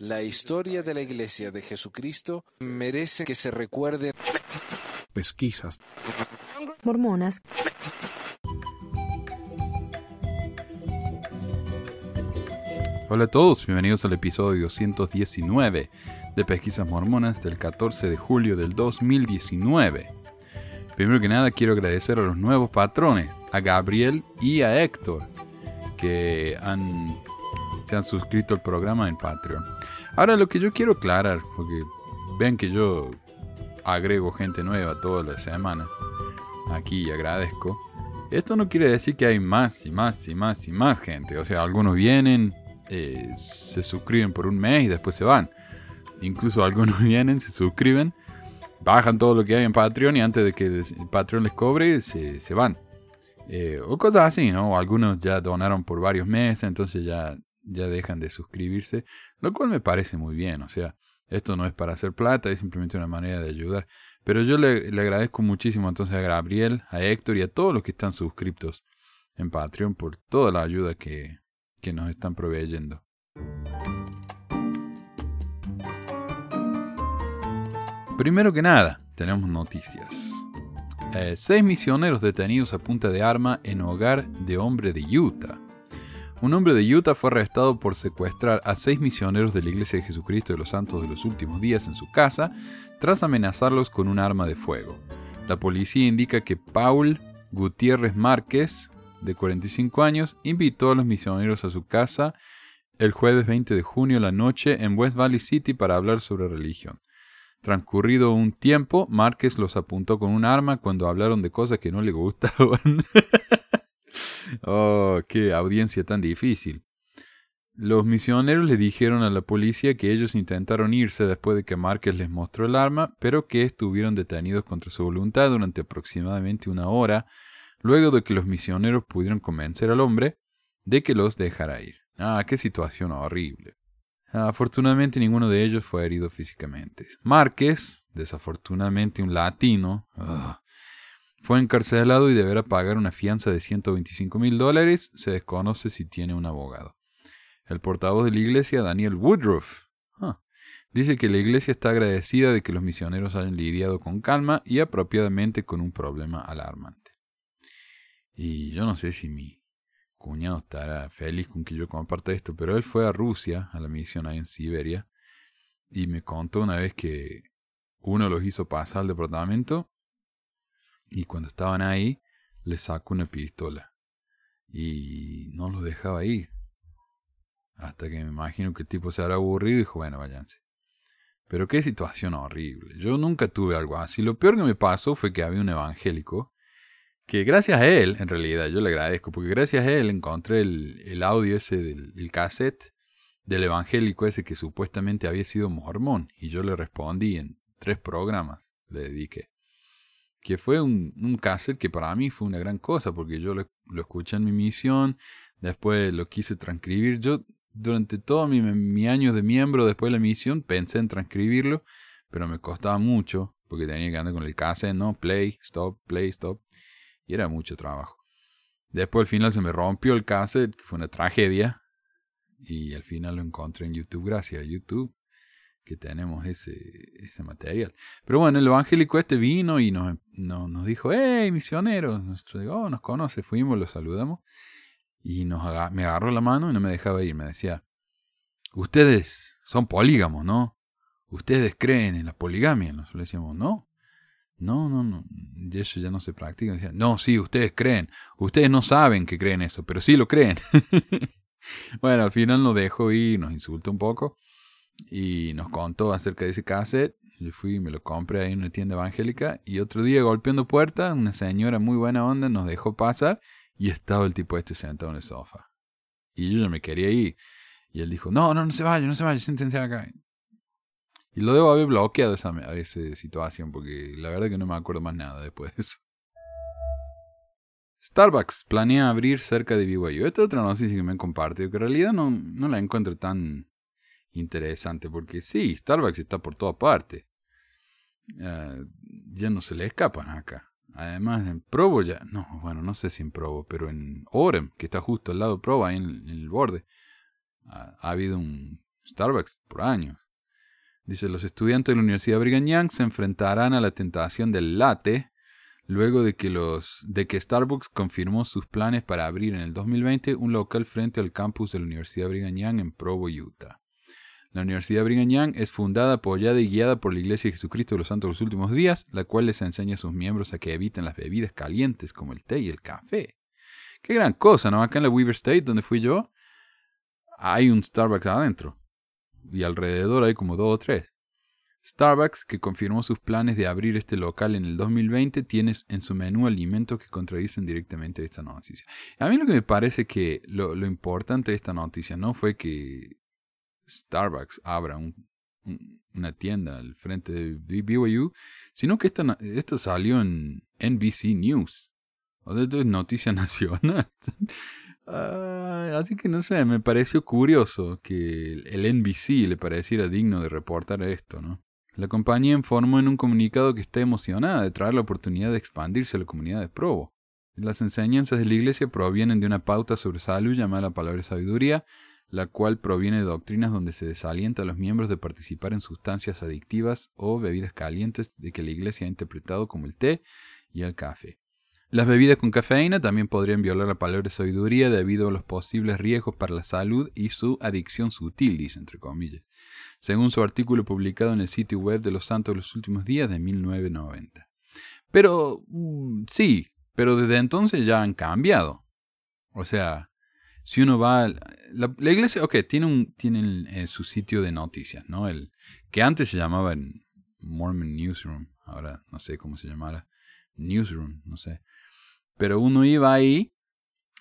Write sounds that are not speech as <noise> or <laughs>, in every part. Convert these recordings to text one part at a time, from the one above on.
La historia de la Iglesia de Jesucristo merece que se recuerde. Pesquisas. Mormonas. Hola a todos, bienvenidos al episodio 219 de Pesquisas Mormonas del 14 de julio del 2019. Primero que nada quiero agradecer a los nuevos patrones, a Gabriel y a Héctor, que han, se han suscrito al programa en Patreon. Ahora lo que yo quiero aclarar, porque ven que yo agrego gente nueva todas las semanas, aquí y agradezco. Esto no quiere decir que hay más y más y más y más gente. O sea, algunos vienen, eh, se suscriben por un mes y después se van. Incluso algunos <laughs> vienen, se suscriben, bajan todo lo que hay en Patreon y antes de que Patreon les cobre, se, se van. Eh, o cosas así, ¿no? Algunos ya donaron por varios meses, entonces ya, ya dejan de suscribirse, lo cual me parece muy bien, o sea, esto no es para hacer plata, es simplemente una manera de ayudar. Pero yo le, le agradezco muchísimo entonces a Gabriel, a Héctor y a todos los que están suscriptos en Patreon por toda la ayuda que, que nos están proveyendo. Primero que nada, tenemos noticias. Eh, seis misioneros detenidos a punta de arma en hogar de hombre de Utah. Un hombre de Utah fue arrestado por secuestrar a seis misioneros de la Iglesia de Jesucristo de los Santos de los Últimos Días en su casa tras amenazarlos con un arma de fuego. La policía indica que Paul Gutiérrez Márquez, de 45 años, invitó a los misioneros a su casa el jueves 20 de junio a la noche en West Valley City para hablar sobre religión. Transcurrido un tiempo, Márquez los apuntó con un arma cuando hablaron de cosas que no le gustaban. <laughs> oh, qué audiencia tan difícil. Los misioneros le dijeron a la policía que ellos intentaron irse después de que Márquez les mostró el arma, pero que estuvieron detenidos contra su voluntad durante aproximadamente una hora, luego de que los misioneros pudieron convencer al hombre de que los dejara ir. Ah, qué situación horrible. Afortunadamente ninguno de ellos fue herido físicamente. Márquez, desafortunadamente un latino, fue encarcelado y deberá pagar una fianza de 125 mil dólares. Se desconoce si tiene un abogado. El portavoz de la iglesia, Daniel Woodruff, dice que la iglesia está agradecida de que los misioneros hayan lidiado con calma y apropiadamente con un problema alarmante. Y yo no sé si mi cuñado estará feliz con que yo comparta esto, pero él fue a Rusia, a la misión ahí en Siberia, y me contó una vez que uno los hizo pasar al departamento y cuando estaban ahí le sacó una pistola y no los dejaba ir. Hasta que me imagino que el tipo se habrá aburrido y dijo, bueno, váyanse. Pero qué situación horrible. Yo nunca tuve algo así. Lo peor que me pasó fue que había un evangélico que gracias a él, en realidad, yo le agradezco, porque gracias a él encontré el, audio ese del el cassette del evangélico ese que supuestamente había sido mormón, y yo le respondí en tres programas, le dediqué. Que fue un, un cassette que para mí fue una gran cosa, porque yo lo, escuché en mi misión, después lo quise transcribir. Yo, durante todo mi, mi año de miembro después de la misión, pensé en transcribirlo, pero me costaba mucho, porque tenía que andar con el cassette, ¿no? Play, stop, play, stop y era mucho trabajo. Después al final se me rompió el cassette, que fue una tragedia, y al final lo encontré en YouTube, gracias a YouTube, que tenemos ese, ese material. Pero bueno, el evangélico este vino y nos, nos, nos dijo, hey, misioneros, Nuestro, oh, nos conoce, fuimos, lo saludamos, y nos me agarró la mano y no me dejaba ir, me decía, ustedes son polígamos, ¿no? Ustedes creen en la poligamia. Nosotros le decíamos, no, no, no, no. Y eso ya no se practica. Decía, no, sí, ustedes creen. Ustedes no saben que creen eso, pero sí lo creen. <laughs> bueno, al final nos dejó ir, nos insultó un poco y nos contó acerca de ese cassette. Yo fui y me lo compré ahí en una tienda evangélica y otro día golpeando puertas, una señora muy buena onda nos dejó pasar y estaba el tipo este sentado en el sofá. Y yo ya me quería ir. Y él dijo, no, no, no se vaya, no se vaya, siéntense acá. Y lo debo haber bloqueado esa, esa situación porque la verdad que no me acuerdo más nada después de eso. Starbucks planea abrir cerca de BYU. Esta es otra noticia que me han compartido, que en realidad no, no la encuentro tan interesante porque sí, Starbucks está por toda parte. Uh, ya no se le escapan acá. Además, en Provo ya, no, bueno, no sé si en Provo, pero en Orem, que está justo al lado de Provo, ahí en, en el borde, ha, ha habido un Starbucks por años. Dice, los estudiantes de la Universidad Brigham Young se enfrentarán a la tentación del latte luego de que, los, de que Starbucks confirmó sus planes para abrir en el 2020 un local frente al campus de la Universidad Brigham Young en Provo, Utah. La Universidad Brigham Young es fundada, apoyada y guiada por la Iglesia de Jesucristo de los Santos de los Últimos Días, la cual les enseña a sus miembros a que eviten las bebidas calientes como el té y el café. Qué gran cosa, ¿no? Acá en la Weaver State, donde fui yo, hay un Starbucks adentro. Y alrededor hay como dos o tres. Starbucks, que confirmó sus planes de abrir este local en el 2020, tiene en su menú alimentos que contradicen directamente esta noticia. A mí lo que me parece que lo, importante de esta noticia no fue que Starbucks abra una tienda al frente de BYU, sino que esto salió en NBC News. O sea, esto es noticia <laughs> nacional. Ah, así que no sé, me pareció curioso que el NBC le pareciera digno de reportar esto, ¿no? La compañía informó en un comunicado que está emocionada de traer la oportunidad de expandirse a la comunidad de Provo. Las enseñanzas de la Iglesia provienen de una pauta sobre salud llamada la palabra sabiduría, la cual proviene de doctrinas donde se desalienta a los miembros de participar en sustancias adictivas o bebidas calientes de que la Iglesia ha interpretado como el té y el café. Las bebidas con cafeína también podrían violar la palabra de sabiduría debido a los posibles riesgos para la salud y su adicción sutil, dice entre comillas según su artículo publicado en el sitio web de los Santos de los Últimos Días de 1990. Pero mm, sí, pero desde entonces ya han cambiado. O sea, si uno va... La, iglesia, ok, tiene, un, tiene su sitio de noticias, ¿no? El, que antes se llamaba Mormon Newsroom, ahora no sé cómo se llamara. Newsroom, no sé. Pero uno iba ahí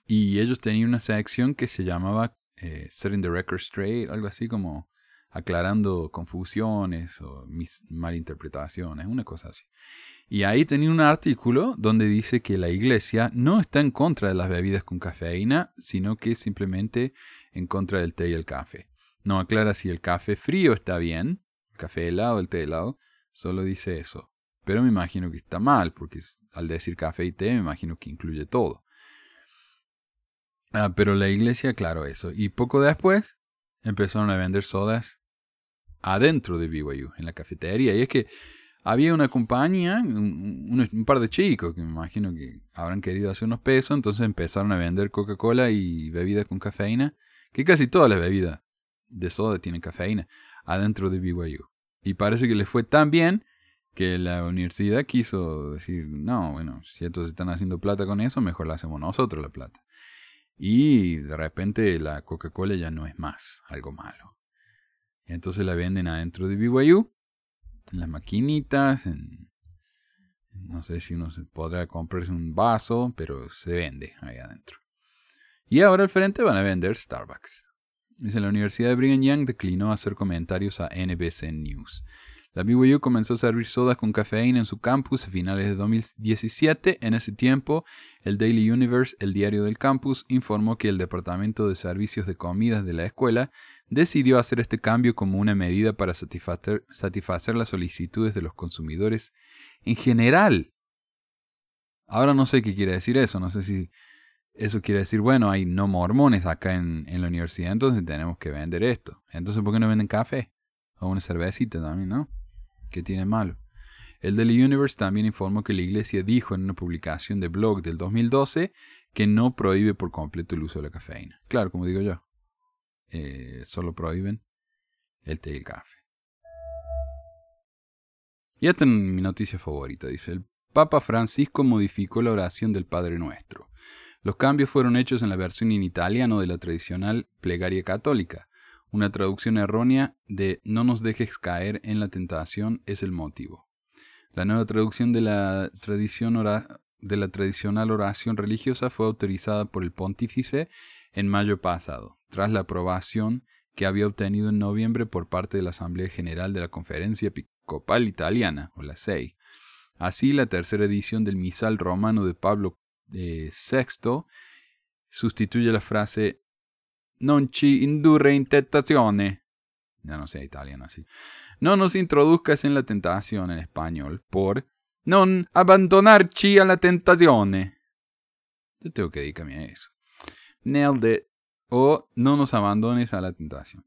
y ellos tenían una sección que se llamaba eh, Setting the Record Straight, algo así como aclarando confusiones o mis malinterpretaciones, una cosa así. Y ahí tenía un artículo donde dice que la iglesia no está en contra de las bebidas con cafeína, sino que simplemente en contra del té y el café. No aclara si el café frío está bien, el café helado, el té helado, solo dice eso. Pero me imagino que está mal, porque al decir café y té me imagino que incluye todo. Ah, pero la iglesia, claro, eso. Y poco después empezaron a vender sodas adentro de BYU, en la cafetería. Y es que había una compañía, un, par de chicos que me imagino que habrán querido hacer unos pesos, entonces empezaron a vender Coca-Cola y bebidas con cafeína, que casi todas las bebidas de soda tienen cafeína, adentro de BYU. Y parece que les fue tan bien que la universidad quiso decir, no, bueno, si estos están haciendo plata con eso, mejor la hacemos nosotros la plata. Y de repente la Coca-Cola ya no es más algo malo. Entonces la venden adentro de BYU, en las maquinitas, en, no sé si uno podrá comprarse un vaso, pero se vende ahí adentro. Y ahora al frente van a vender Starbucks. Dice, la Universidad de Brigham Young declinó hacer comentarios a NBC News. La BYU comenzó a servir sodas con cafeína en su campus a finales de 2017. En ese tiempo, el Daily Universe, el diario del campus, informó que el Departamento de Servicios de Comidas de la escuela decidió hacer este cambio como una medida para satisfacer, satisfacer las solicitudes de los consumidores en general. Ahora no sé qué quiere decir eso, no sé si eso quiere decir, bueno, hay no mormones acá en, la universidad, entonces tenemos que vender esto. Entonces, ¿por qué no venden café? O una cervecita también, ¿no? ¿Qué tiene malo? El Daily Universe también informó que la iglesia dijo en una publicación de blog del 2012 que no prohíbe por completo el uso de la cafeína. Claro, como digo yo, eh, solo prohíben el té y el café. Y esta es mi noticia favorita. Dice, el Papa Francisco modificó la oración del Padre Nuestro. Los cambios fueron hechos en la versión en italiano de la tradicional plegaria católica. Una traducción errónea de no nos dejes caer en la tentación es el motivo. La nueva traducción de la, tradición de la tradicional oración religiosa fue autorizada por el pontífice en mayo pasado, tras la aprobación que había obtenido en noviembre por parte de la Asamblea General de la Conferencia Episcopal Italiana, o la SEI. Así, la tercera edición del misal romano de Pablo VI eh, sustituye la frase non ci indurre in tentazione. Ya no sé italiano así. No nos introduzcas en la tentación en español por non abbandonarci alla tentazione. Yo tengo que dedicarme a eso. Nailed it. O no nos abandones a la tentación.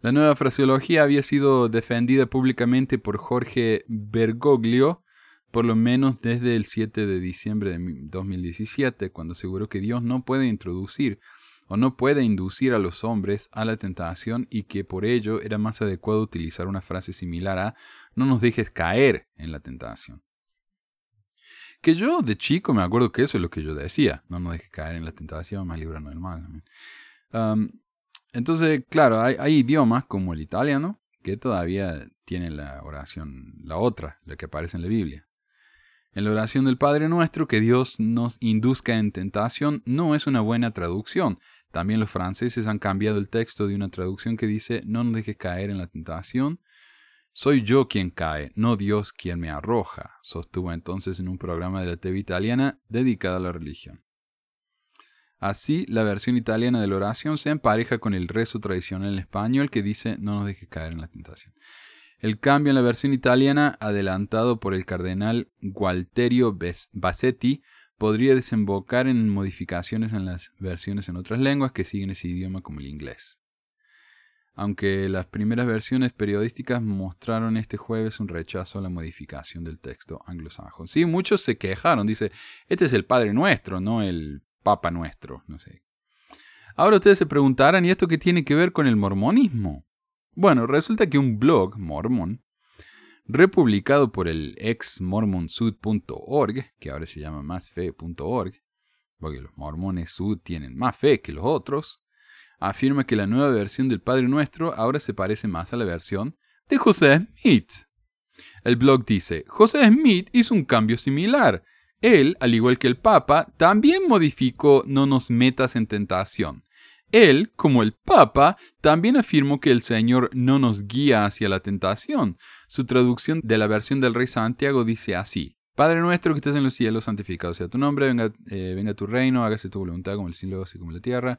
La nueva fraseología había sido defendida públicamente por Jorge Bergoglio, por lo menos desde el 7 de diciembre de 2017, cuando aseguró que Dios no puede introducir o no puede inducir a los hombres a la tentación y que por ello era más adecuado utilizar una frase similar a no nos dejes caer en la tentación. Que yo de chico me acuerdo que eso es lo que yo decía, no nos dejes caer en la tentación, más libranos del mal. Entonces, claro, hay, idiomas como el italiano que todavía tienen la oración, la otra, la que aparece en la Biblia. En la oración del Padre Nuestro, que Dios nos induzca en tentación, no es una buena traducción. También los franceses han cambiado el texto de una traducción que dice, no nos dejes caer en la tentación. Soy yo quien cae, no Dios quien me arroja, sostuvo entonces en un programa de la TV italiana dedicado a la religión. Así, la versión italiana de la oración se empareja con el rezo tradicional en español que dice no nos dejes caer en la tentación. El cambio en la versión italiana, adelantado por el cardenal Gualterio Bassetti, podría desembocar en modificaciones en las versiones en otras lenguas que siguen ese idioma como el inglés. Aunque las primeras versiones periodísticas mostraron este jueves un rechazo a la modificación del texto anglosajón. Sí, muchos se quejaron, dice, este es el Padre Nuestro, no el Papa Nuestro, no sé. Ahora ustedes se preguntarán, ¿y esto qué tiene que ver con el mormonismo? Bueno, resulta que un blog mormón, republicado por el ex mormonsud.org, que ahora se llama másfe.org, porque los mormones sud tienen más fe que los otros, afirma que la nueva versión del Padre Nuestro ahora se parece más a la versión de José Smith. El blog dice, José Smith hizo un cambio similar, él, al igual que el Papa, también modificó no nos metas en tentación. Él, como el Papa, también afirmó que el Señor no nos guía hacia la tentación. Su traducción de la versión del Rey Santiago dice así. Padre nuestro que estás en los cielos, santificado sea tu nombre, venga, eh, venga tu reino, hágase tu voluntad como el cielo, así como la tierra.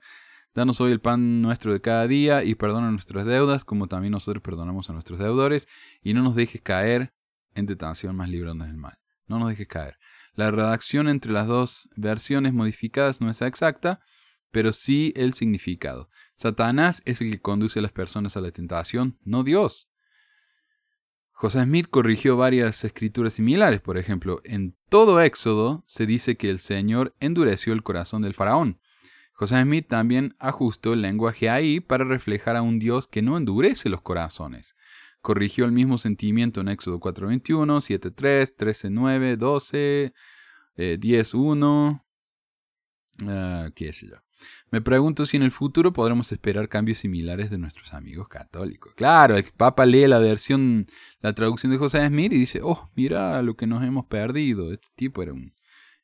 Danos hoy el pan nuestro de cada día y perdona nuestras deudas, como también nosotros perdonamos a nuestros deudores, y no nos dejes caer en tentación, más librarnos del mal. No nos dejes caer. La redacción entre las dos versiones modificadas no es exacta, pero sí el significado. Satanás es el que conduce a las personas a la tentación, no Dios. José Smith corrigió varias escrituras similares, por ejemplo, en todo Éxodo se dice que el Señor endureció el corazón del faraón. José Smith también ajustó el lenguaje ahí para reflejar a un Dios que no endurece los corazones. Corrigió el mismo sentimiento en Éxodo 4.21, 7.3, 13.9, 12, 10.1, qué sé yo. Me pregunto si en el futuro podremos esperar cambios similares de nuestros amigos católicos. Claro, el Papa lee la versión, la traducción de José Smith y dice, oh, mira lo que nos hemos perdido. Este tipo era un,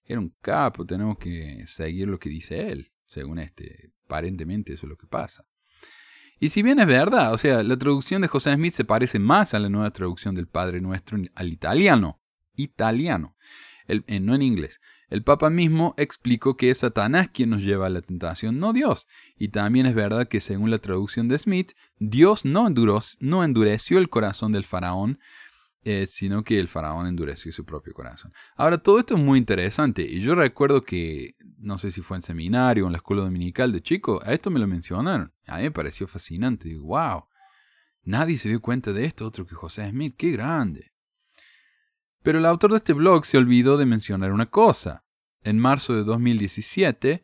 era un capo, tenemos que seguir lo que dice él. Según este, aparentemente eso es lo que pasa. Y si bien es verdad, o sea, la traducción de José Smith se parece más a la nueva traducción del Padre Nuestro al italiano. Italiano. Eh, no en inglés. El Papa mismo explicó que es Satanás quien nos lleva a la tentación, no Dios. Y también es verdad que según la traducción de Smith, Dios no, no endureció el corazón del faraón, eh, sino que el faraón endureció su propio corazón. Ahora, todo esto es muy interesante y yo recuerdo que, no sé si fue en seminario o en la escuela dominical de chico, a esto me lo mencionaron. A mí me pareció fascinante. Digo, wow, nadie se dio cuenta de esto otro que José Smith, qué grande. Pero el autor de este blog se olvidó de mencionar una cosa. En marzo de 2017,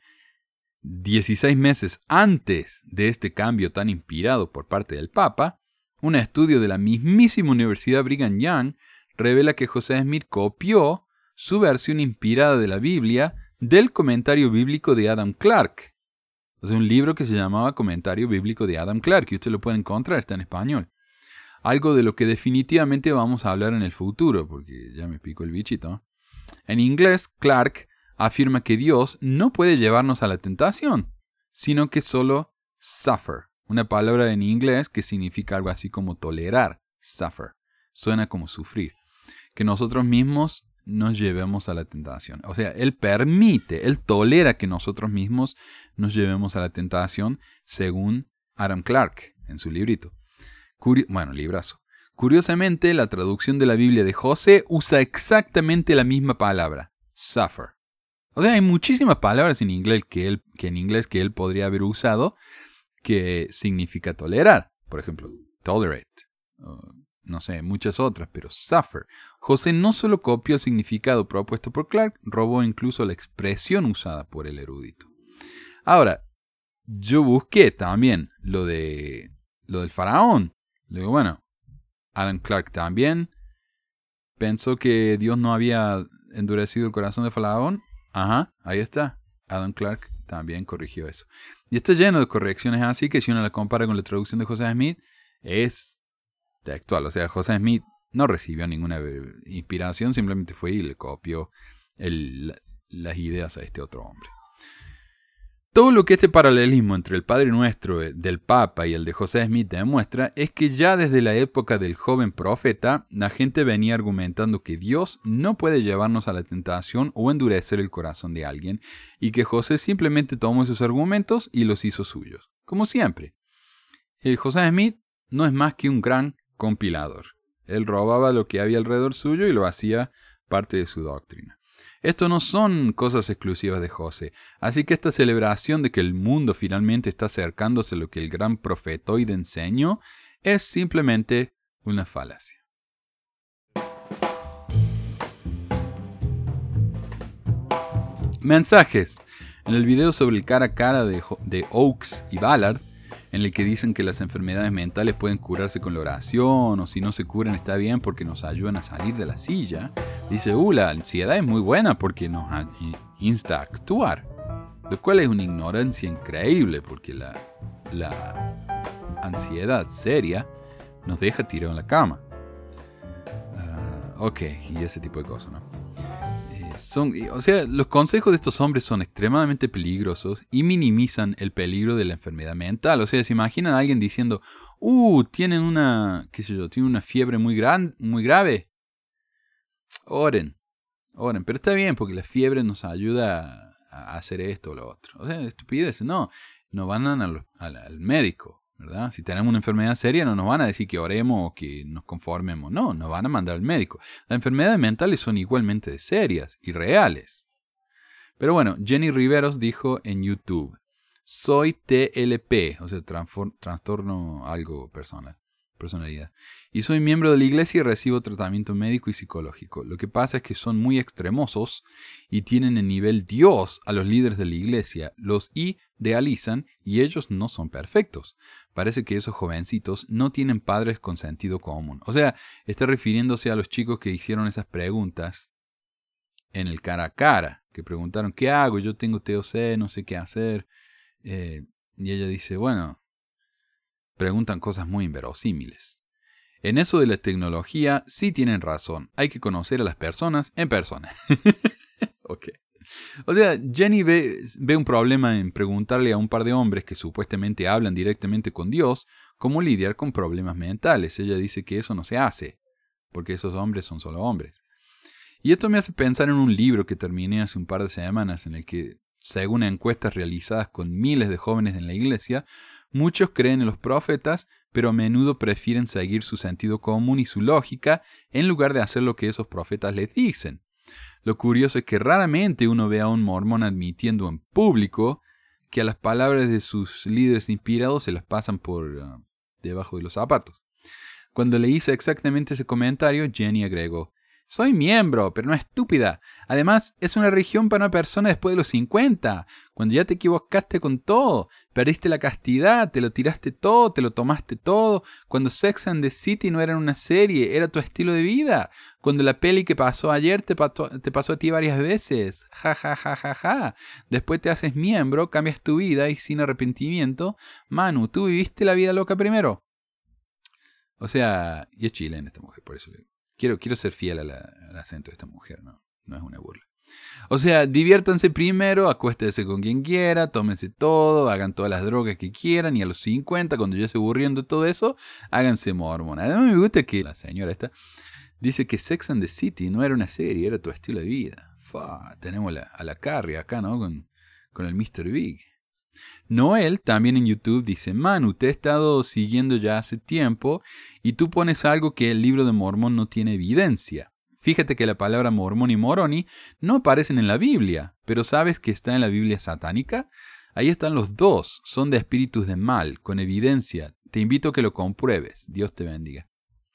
16 meses antes de este cambio tan inspirado por parte del Papa, un estudio de la mismísima Universidad Brigham Young revela que José Smith copió su versión inspirada de la Biblia del comentario bíblico de Adam Clark. O sea, un libro que se llamaba Comentario Bíblico de Adam Clark, y usted lo puede encontrar, está en español. Algo de lo que definitivamente vamos a hablar en el futuro, porque ya me pico el bichito. En inglés, Clark afirma que Dios no puede llevarnos a la tentación, sino que solo suffer, una palabra en inglés que significa algo así como tolerar, suffer. Suena como sufrir. Que nosotros mismos nos llevemos a la tentación. O sea, Él permite, Él tolera que nosotros mismos nos llevemos a la tentación, según Adam Clark en su librito. bueno, librazo. Curiosamente, la traducción de la Biblia de José usa exactamente la misma palabra, suffer. O sea, hay muchísimas palabras en inglés que, él, que en inglés que él podría haber usado, que significa tolerar. por ejemplo, tolerate, no sé, muchas otras, pero suffer. José no solo copió el significado propuesto por Clark, robó incluso la expresión usada por el erudito. Ahora, yo busqué también lo de lo del faraón. Le digo, bueno, Alan Clark también pensó que Dios no había endurecido el corazón de faraón. Ajá, ahí está. Adam Clark también corrigió eso. Y está lleno de correcciones así que si uno la compara con la traducción de José Smith, es textual. O sea, José Smith no recibió ninguna inspiración, simplemente fue y le copió las ideas a este otro hombre. Todo lo que este paralelismo entre el Padre Nuestro eh, del Papa y el de José Smith demuestra es que ya desde la época del joven profeta, la gente venía argumentando que Dios no puede llevarnos a la tentación o endurecer el corazón de alguien, y que José simplemente tomó esos argumentos y los hizo suyos, como siempre. El José Smith no es más que un gran compilador. Él robaba lo que había alrededor suyo y lo hacía parte de su doctrina. Esto no son cosas exclusivas de José, así que esta celebración de que el mundo finalmente está acercándose a lo que el gran profetoide enseñó es simplemente una falacia. Mensajes. En el video sobre el cara a cara de, de Oaks y Ballard, en el que dicen que las enfermedades mentales pueden curarse con la oración o si no se curan está bien porque nos ayudan a salir de la silla, dice, uh, la ansiedad es muy buena porque nos insta a actuar, lo cual es una ignorancia increíble porque la, la ansiedad seria nos deja tirado en la cama. Ah, ok, y ese tipo de cosas, ¿no? Son, o sea, los consejos de estos hombres son extremadamente peligrosos y minimizan el peligro de la enfermedad mental. O sea, se imaginan a alguien diciendo, uh, tienen una, qué sé yo, tienen una fiebre muy, gran, muy grave. Oren, oren, pero está bien porque la fiebre nos ayuda a hacer esto o lo otro. O sea, estupidez, no, no van al médico. Si tenemos una enfermedad seria no nos van a decir que oremos o que nos conformemos, no, nos van a mandar al médico. Las enfermedades mentales son igualmente serias y reales. Pero bueno, Jenny Riveros dijo en YouTube, soy TLP, o sea, trastorno algo personal personalidad. Y soy miembro de la iglesia y recibo tratamiento médico y psicológico. Lo que pasa es que son muy extremosos y tienen el nivel Dios a los líderes de la iglesia, los idealizan y ellos no son perfectos. Parece que esos jovencitos no tienen padres con sentido común. O sea, está refiriéndose a los chicos que hicieron esas preguntas en el cara a cara, que preguntaron, ¿qué hago? Yo tengo TOC, no sé qué hacer. Eh, y ella dice, bueno, preguntan cosas muy inverosímiles. En eso de la tecnología sí tienen razón, hay que conocer a las personas en persona. <laughs> ok. O sea, Jenny ve, ve, un problema en preguntarle a un par de hombres que supuestamente hablan directamente con Dios cómo lidiar con problemas mentales. Ella dice que eso no se hace, porque esos hombres son solo hombres. Y esto me hace pensar en un libro que terminé hace un par de semanas en el que, según encuestas realizadas con miles de jóvenes en la iglesia, Muchos creen en los profetas, pero a menudo prefieren seguir su sentido común y su lógica en lugar de hacer lo que esos profetas les dicen. Lo curioso es que raramente uno ve a un mormón admitiendo en público que a las palabras de sus líderes inspirados se las pasan por ah, debajo de los zapatos. Cuando le hice exactamente ese comentario, Jenny agregó, soy miembro, pero no estúpida. Además, es una religión para una persona después de los 50, cuando ya te equivocaste con todo, perdiste la castidad, te lo tiraste todo, te lo tomaste todo, cuando Sex and the City no era una serie, era tu estilo de vida, cuando la peli que pasó ayer te, te pasó a ti varias veces, ja ja ja ja ja. Después te haces miembro, cambias tu vida y sin arrepentimiento, Manu, tú viviste la vida loca primero. O sea, y es chilena esta mujer, por eso le Quiero, quiero ser fiel al acento de esta mujer, ¿no? No es una burla. O sea, diviértanse primero, acuéstense con quien quiera, tómense todo, hagan todas las drogas que quieran y a los 50, cuando ya se aburriendo todo eso, háganse mormona. Además me gusta que la señora esta dice que Sex and the City no era una serie, era tu estilo de vida. Fa, tenemos a la Carrie acá, ¿no? Con, con el Mr. Big. Noel también en YouTube dice, Manu, te he estado siguiendo ya hace tiempo y tú pones algo que el libro de Mormón no tiene evidencia. Fíjate que la palabra mormón y moroni no aparecen en la Biblia, pero ¿sabes que está en la Biblia satánica? Ahí están los dos, son de espíritus de mal, con evidencia. Te invito a que lo compruebes. Dios te bendiga.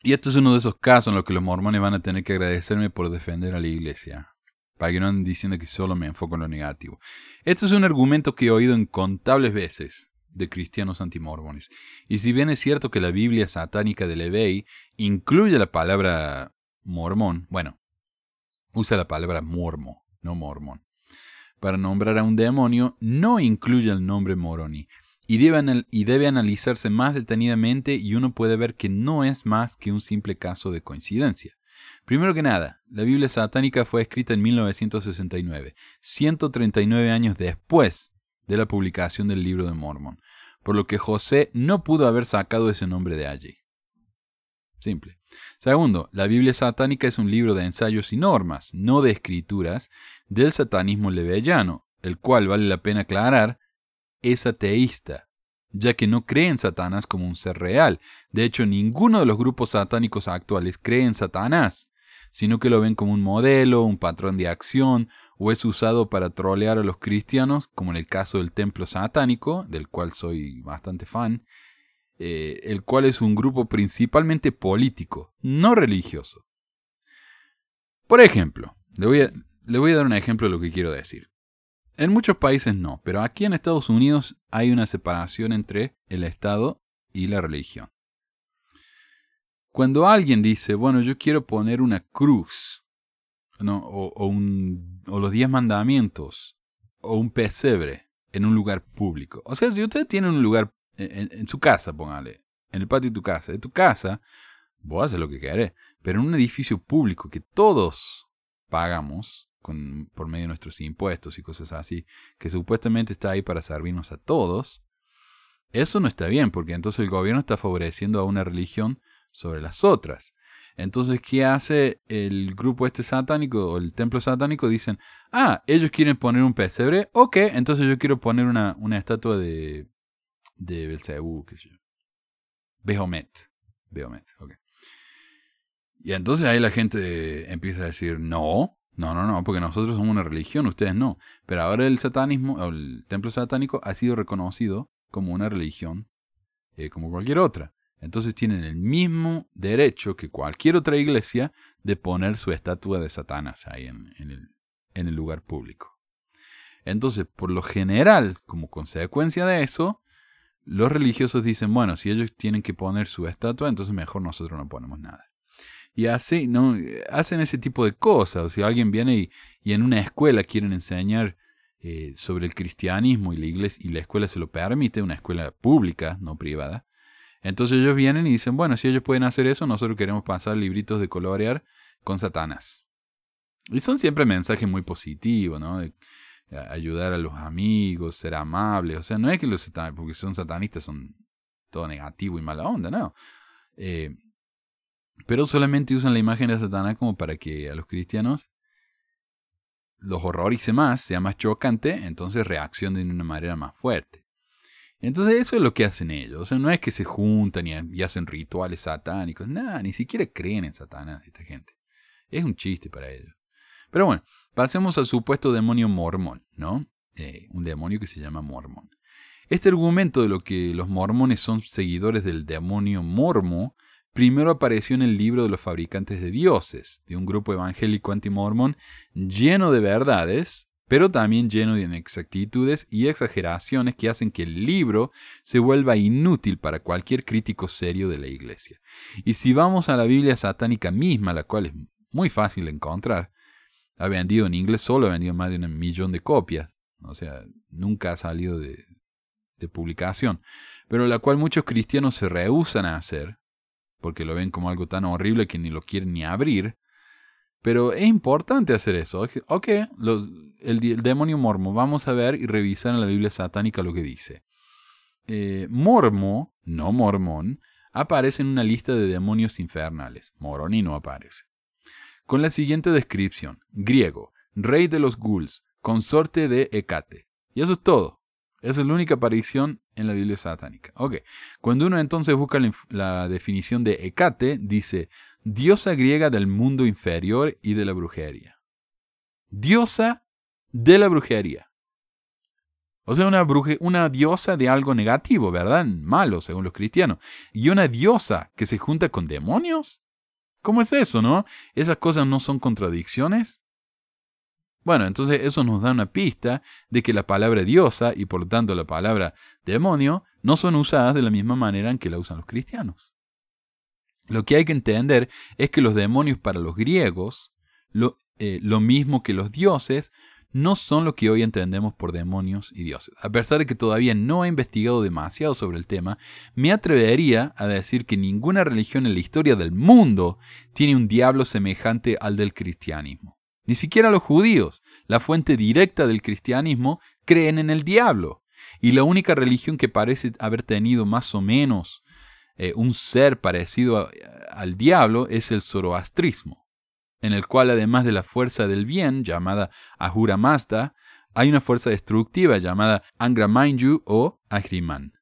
Y este es uno de esos casos en los que los mormones van a tener que agradecerme por defender a la iglesia. Para que no anden diciendo que solo me enfoco en lo negativo. Este es un argumento que he oído incontables veces de cristianos antimormones. Y si bien es cierto que la Biblia satánica de Levey incluye la palabra mormón, bueno, usa la palabra mormo, no mormón. Para nombrar a un demonio no incluye el nombre moroni y debe, y debe analizarse más detenidamente y uno puede ver que no es más que un simple caso de coincidencia. Primero que nada, la Biblia satánica fue escrita en 1969, 139 años después de la publicación del libro de Mormon, por lo que José no pudo haber sacado ese nombre de allí. Simple. Segundo, la Biblia satánica es un libro de ensayos y normas, no de escrituras, del satanismo levellano, el cual, vale la pena aclarar, es ateísta, ya que no cree en Satanás como un ser real. De hecho, ninguno de los grupos satánicos actuales cree en Satanás, sino que lo ven como un modelo, un patrón de acción, o es usado para trolear a los cristianos, como en el caso del templo satánico, del cual soy bastante fan, eh, el cual es un grupo principalmente político, no religioso. Por ejemplo, le voy, a, le voy a dar un ejemplo de lo que quiero decir. En muchos países no, pero aquí en Estados Unidos hay una separación entre el Estado y la religión. Cuando alguien dice, bueno, yo quiero poner una cruz, o, o, los diez mandamientos, o un pesebre en un lugar público. O sea, si usted tiene un lugar en, su casa, póngale, en el patio de tu casa, de tu casa, vos haces lo que querés, pero en un edificio público que todos pagamos con, por medio de nuestros impuestos y cosas así, que supuestamente está ahí para servirnos a todos, eso no está bien, porque entonces el gobierno está favoreciendo a una religión sobre las otras. Entonces, ¿qué hace el grupo este satánico o el templo satánico? Dicen, ah, ellos quieren poner un pesebre, ok, entonces yo quiero poner una, una estatua de de Belcebú, qué sé yo. Behomet. Behomet, ok. Y entonces ahí la gente empieza a decir, no, no, no, no, porque nosotros somos una religión, ustedes no. Pero ahora el satanismo, el templo satánico, ha sido reconocido como una religión, eh, como cualquier otra. Entonces tienen el mismo derecho que cualquier otra iglesia de poner su estatua de Satanás ahí en, el, en el lugar público. Entonces, por lo general, como consecuencia de eso, los religiosos dicen, bueno, si ellos tienen que poner su estatua, entonces mejor nosotros no ponemos nada. Y así, ¿no? hacen ese tipo de cosas. O si alguien viene y, en una escuela quieren enseñar eh, sobre el cristianismo y la iglesia y la escuela se lo permite, una escuela pública, no privada. Entonces ellos vienen y dicen, bueno, si ellos pueden hacer eso, nosotros queremos pasar libritos de colorear con Satanás. Y son siempre mensajes muy positivos, ¿no? ayudar a los amigos, ser amable. O sea, no es que los satanistas, porque son satanistas, son todo negativo y mala onda, no. Eh, pero solamente usan la imagen de Satanás como para que a los cristianos los horrorice más, sea más chocante, entonces reaccionen de una manera más fuerte. Entonces eso es lo que hacen ellos. O sea, no es que se juntan y, hacen rituales satánicos, nada, ni siquiera creen en Satanás esta gente. Es un chiste para ellos. Pero bueno, pasemos al supuesto demonio mormón, ¿no? Eh, un demonio que se llama mormón. Este argumento de lo que los mormones son seguidores del demonio mormo primero apareció en el libro de los fabricantes de dioses, de un grupo evangélico antimormón lleno de verdades, pero también lleno de inexactitudes y exageraciones que hacen que el libro se vuelva inútil para cualquier crítico serio de la iglesia. Y si vamos a la Biblia satánica misma, la cual es muy fácil de encontrar, ha vendido en inglés solo, ha vendido más de un millón de copias. O sea, nunca ha salido de, publicación. Pero la cual muchos cristianos se rehusan a hacer, porque lo ven como algo tan horrible que ni lo quieren ni abrir. Pero es importante hacer eso. Ok, el, demonio mormo, vamos a ver y revisar en la Biblia satánica lo que dice. Eh, mormo, no mormón, aparece en una lista de demonios infernales. Moroni no aparece con la siguiente descripción. Griego, rey de los ghouls, consorte de Hecate. Y eso es todo. Esa es la única aparición en la Biblia satánica. Ok. Cuando uno entonces busca la, definición de Hecate, dice diosa griega del mundo inferior y de la brujería. Diosa de la brujería. O sea, una, una diosa de algo negativo, ¿verdad? Malo, según los cristianos. Y una diosa que se junta con demonios. ¿Cómo es eso, no? ¿Esas cosas no son contradicciones? Bueno, entonces eso nos da una pista de que la palabra diosa y por lo tanto la palabra demonio no son usadas de la misma manera en que la usan los cristianos. Lo que hay que entender es que los demonios para los griegos, lo, eh, lo mismo que los dioses, no son lo que hoy entendemos por demonios y dioses. A pesar de que todavía no he investigado demasiado sobre el tema, me atrevería a decir que ninguna religión en la historia del mundo tiene un diablo semejante al del cristianismo. Ni siquiera los judíos, la fuente directa del cristianismo, creen en el diablo. Y la única religión que parece haber tenido más o menos eh, un ser parecido al diablo es el zoroastrismo en el cual además de la fuerza del bien, llamada Ahura Mazda, hay una fuerza destructiva llamada Angra Mainyu o Ahriman,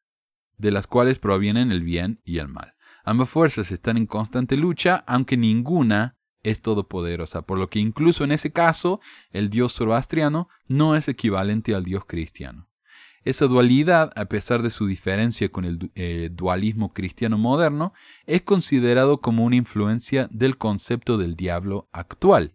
de las cuales provienen el bien y el mal. Ambas fuerzas están en constante lucha, aunque ninguna es todopoderosa, por lo que incluso en ese caso el dios zoroastriano no es equivalente al dios cristiano. Esa dualidad, a pesar de su diferencia con el eh, dualismo cristiano moderno, es considerado como una influencia del concepto del diablo actual.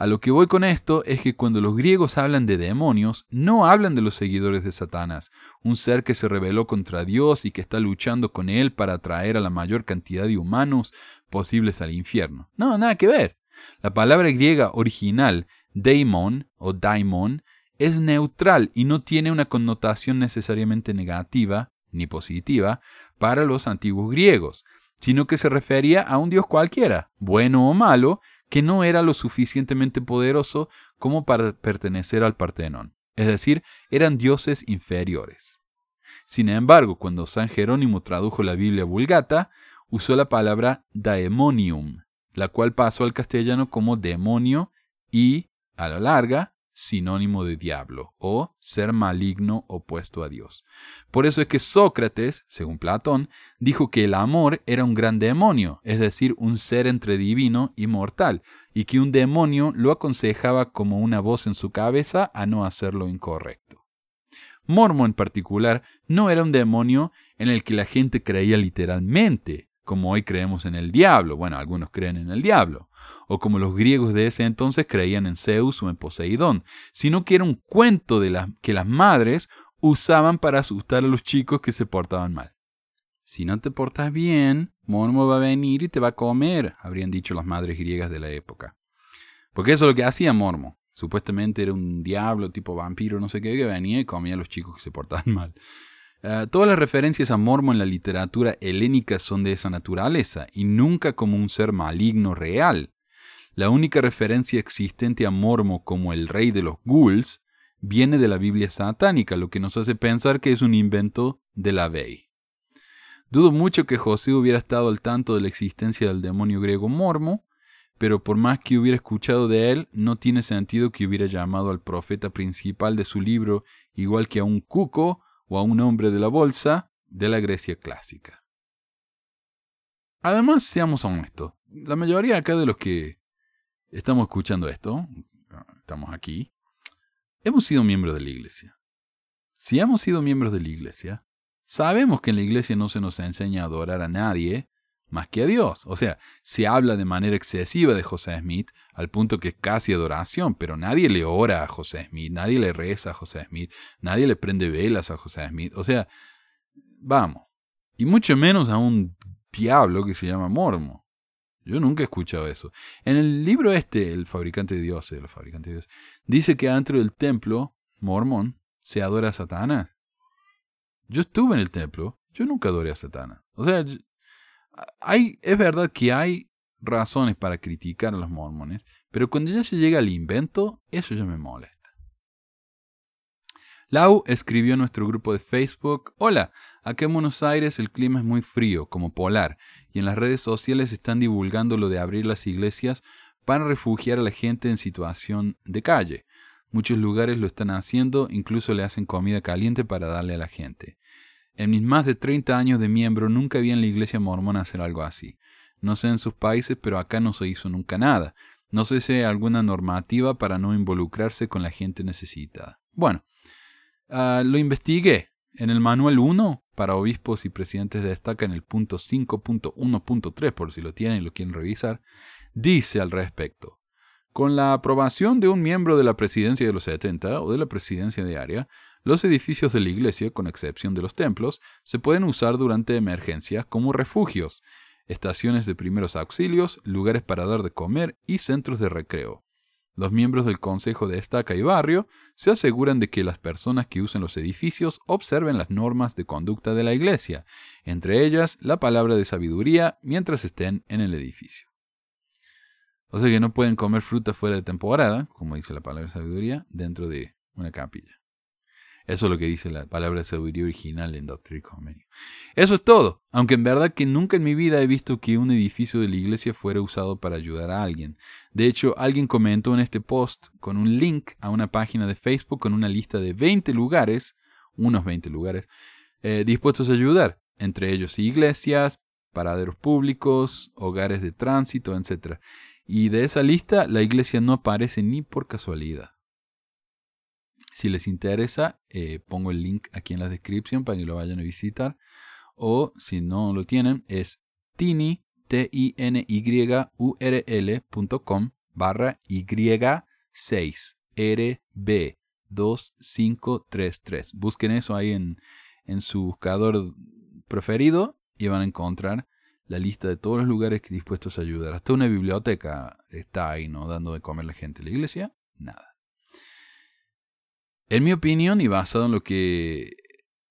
A lo que voy con esto es que cuando los griegos hablan de demonios, no hablan de los seguidores de Satanás, un ser que se rebeló contra Dios y que está luchando con él para atraer a la mayor cantidad de humanos posibles al infierno. No, nada que ver. La palabra griega original, daimon o daimon, es neutral y no tiene una connotación necesariamente negativa ni positiva para los antiguos griegos, sino que se refería a un dios cualquiera, bueno o malo, que no era lo suficientemente poderoso como para pertenecer al Partenón, es decir, eran dioses inferiores. Sin embargo, cuando San Jerónimo tradujo la Biblia vulgata, usó la palabra daemonium, la cual pasó al castellano como demonio y, a la larga, sinónimo de diablo o ser maligno opuesto a Dios. Por eso es que Sócrates, según Platón, dijo que el amor era un gran demonio, es decir, un ser entre divino y mortal, y que un demonio lo aconsejaba como una voz en su cabeza a no hacer lo incorrecto. Mormo en particular no era un demonio en el que la gente creía literalmente, como hoy creemos en el diablo. Bueno, algunos creen en el diablo o como los griegos de ese entonces creían en Zeus o en Poseidón, sino que era un cuento de que las madres usaban para asustar a los chicos que se portaban mal. Si no te portas bien, Mormo va a venir y te va a comer, habrían dicho las madres griegas de la época. Porque eso es lo que hacía Mormo. Supuestamente era un diablo tipo vampiro, no sé qué, que venía y comía a los chicos que se portaban <laughs> mal. Eh, todas las referencias a Mormo en la literatura helénica son de esa naturaleza, y nunca como un ser maligno real. La única referencia existente a Mormo como el rey de los ghouls viene de la Biblia satánica, lo que nos hace pensar que es un invento de la Bey. Dudo mucho que José hubiera estado al tanto de la existencia del demonio griego Mormo, pero por más que hubiera escuchado de él, no tiene sentido que hubiera llamado al profeta principal de su libro igual que a un cuco o a un hombre de la bolsa de la Grecia clásica. Además, seamos honestos, la mayoría acá de los que estamos escuchando esto, estamos aquí, hemos sido miembros de la iglesia. Si hemos sido miembros de la iglesia, sabemos que en la iglesia no se nos enseña a adorar a nadie más que a Dios. O sea, se habla de manera excesiva de José Smith al punto que es casi adoración, pero nadie le ora a José Smith, nadie le reza a José Smith, nadie le prende velas a José Smith. O sea, vamos. Y mucho menos a un diablo que se llama Mormo. Yo nunca he escuchado eso. En el libro este, El fabricante de dioses, el fabricante de dioses, dice que dentro del templo mormón se adora a Satanás. Yo estuve en el templo, yo nunca adoré a Satanás. O sea, hay, es verdad que hay razones para criticar a los mormones, pero cuando ya se llega al invento, eso ya me molesta. Lau escribió en nuestro grupo de Facebook, Hola, acá en Buenos Aires el clima es muy frío, como polar, y en las redes sociales están divulgando lo de abrir las iglesias para refugiar a la gente en situación de calle. Muchos lugares lo están haciendo, incluso le hacen comida caliente para darle a la gente. En mis más de 30 años de miembro nunca vi en la iglesia mormona hacer algo así. No sé en sus países, pero acá no se hizo nunca nada. No sé si hay alguna normativa para no involucrarse con la gente necesitada. Bueno, Ah, lo investigué. En el manual 1 para obispos y presidentes destaca en el punto 5.1.3, por si lo tienen y lo quieren revisar, dice al respecto. Con la aprobación de un miembro de la presidencia de los 70 o de la presidencia diaria, los edificios de la iglesia, con excepción de los templos, se pueden usar durante emergencias como refugios, estaciones de primeros auxilios, lugares para dar de comer y centros de recreo. Los miembros del Consejo de Estaca y Barrio se aseguran de que las personas que usen los edificios observen las normas de conducta de la Iglesia, entre ellas la palabra de sabiduría, mientras estén en el edificio. O sea que no pueden comer fruta fuera de temporada, como dice la palabra de sabiduría, dentro de una capilla. Eso es lo que dice la palabra sabiduría original en Doctrine y Convenio. Eso es todo, aunque en verdad que nunca en mi vida he visto que un edificio de la iglesia fuera usado para ayudar a alguien. De hecho, alguien comentó en este post con un link a una página de Facebook con una lista de 20 lugares, unos 20 lugares, eh, dispuestos a ayudar, entre ellos iglesias, paraderos públicos, hogares de tránsito, etc. Y de esa lista la iglesia no aparece ni por casualidad. Si les interesa, eh, pongo el link aquí en la descripción para que lo vayan a visitar. O si no lo tienen, es tiny, t i n y u r l.com barra y6 rb 2533. Busquen eso ahí en, en su buscador preferido y van a encontrar la lista de todos los lugares dispuestos a ayudar. Hasta una biblioteca está ahí, ¿no? Dando de comer a la gente. La iglesia, nada. En mi opinión, y basado en lo que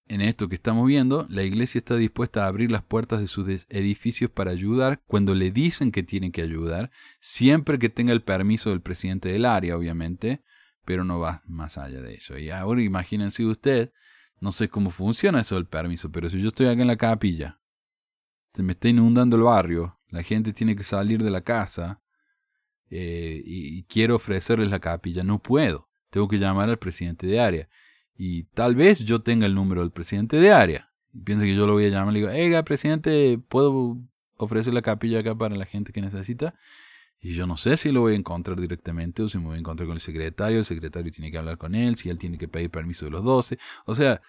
en esto que estamos viendo, la iglesia está dispuesta a abrir las puertas de sus edificios para ayudar cuando le dicen que tienen que ayudar, siempre que tenga el permiso del presidente del área, obviamente, pero no va más allá de eso. Y ahora imagínense usted, no sé cómo funciona eso del permiso, pero si yo estoy acá en la capilla, se me está inundando el barrio, la gente tiene que salir de la casa eh, y quiero ofrecerles la capilla, no puedo tengo que llamar al presidente de área. Y tal vez yo tenga el número del presidente de área. Y piensa que yo lo voy a llamar y le digo, hey, presidente, ¿puedo ofrecer la capilla acá para la gente que necesita? Y yo no sé si lo voy a encontrar directamente o si me voy a encontrar con el secretario. El secretario tiene que hablar con él, si él tiene que pedir permiso de los 12. O sea,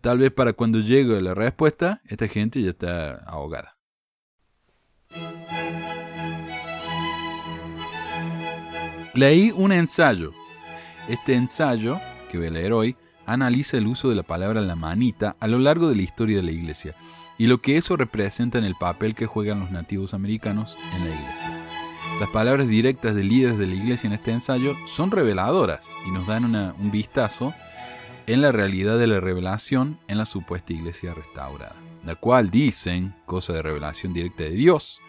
tal vez para cuando llegue la respuesta, esta gente ya está ahogada. Leí un ensayo este ensayo, que voy a leer hoy, analiza el uso de la palabra la manita a lo largo de la historia de la iglesia y lo que eso representa en el papel que juegan los nativos americanos en la iglesia. Las palabras directas de líderes de la iglesia en este ensayo son reveladoras y nos dan un vistazo en la realidad de la revelación en la supuesta iglesia restaurada, la cual dicen cosa de revelación directa de Dios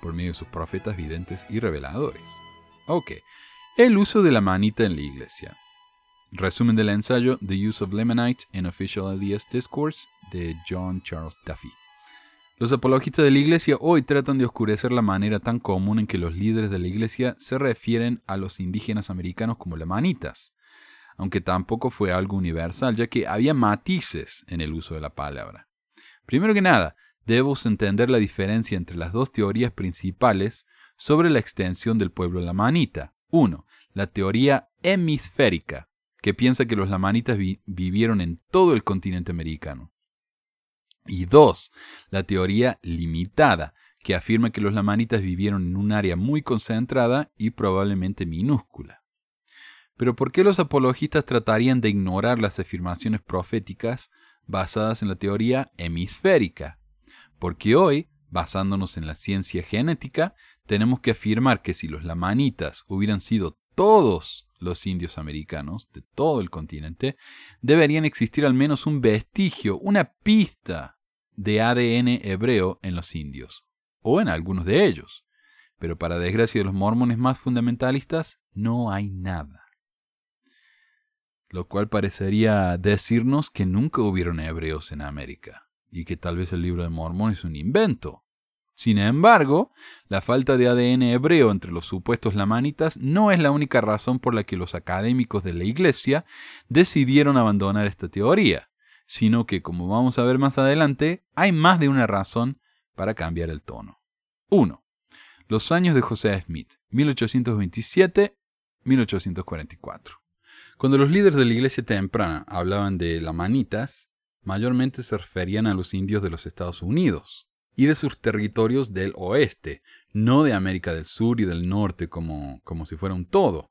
por medio de sus profetas videntes y reveladores. Ok, el uso de la manita en la iglesia. Resumen del ensayo The Use of Lemonite in Official LDS Discourse de John Charles Duffy. Los apologistas de la iglesia hoy tratan de oscurecer la manera tan común en que los líderes de la iglesia se refieren a los indígenas americanos como lamanitas, aunque tampoco fue algo universal, ya que había matices en el uso de la palabra. Primero que nada, debemos entender la diferencia entre las dos teorías principales sobre la extensión del pueblo lamanita. 1 la teoría hemisférica, que piensa que los lamanitas vivieron en todo el continente americano. Y dos, la teoría limitada, que afirma que los lamanitas vivieron en un área muy concentrada y probablemente minúscula. Pero ¿por qué los apologistas tratarían de ignorar las afirmaciones proféticas basadas en la teoría hemisférica? Porque hoy, basándonos en la ciencia genética, tenemos que afirmar que si los lamanitas hubieran sido todos los indios americanos de todo el continente, deberían existir al menos un vestigio, una pista de ADN hebreo en los indios, o en algunos de ellos. Pero para desgracia de los mormones más fundamentalistas, no hay nada. Lo cual parecería decirnos que nunca hubieron hebreos en América, y que tal vez el libro de Mormón es un invento. Sin embargo, la falta de ADN hebreo entre los supuestos lamanitas no es la única razón por la que los académicos de la Iglesia decidieron abandonar esta teoría, sino que, como vamos a ver más adelante, hay más de una razón para cambiar el tono. 1. Los años de José Smith, 1827-1844. Cuando los líderes de la iglesia temprana hablaban de lamanitas, mayormente se referían a los indios de los Estados Unidos y de sus territorios del oeste, no de América del Sur y del Norte como, como si fuera un todo.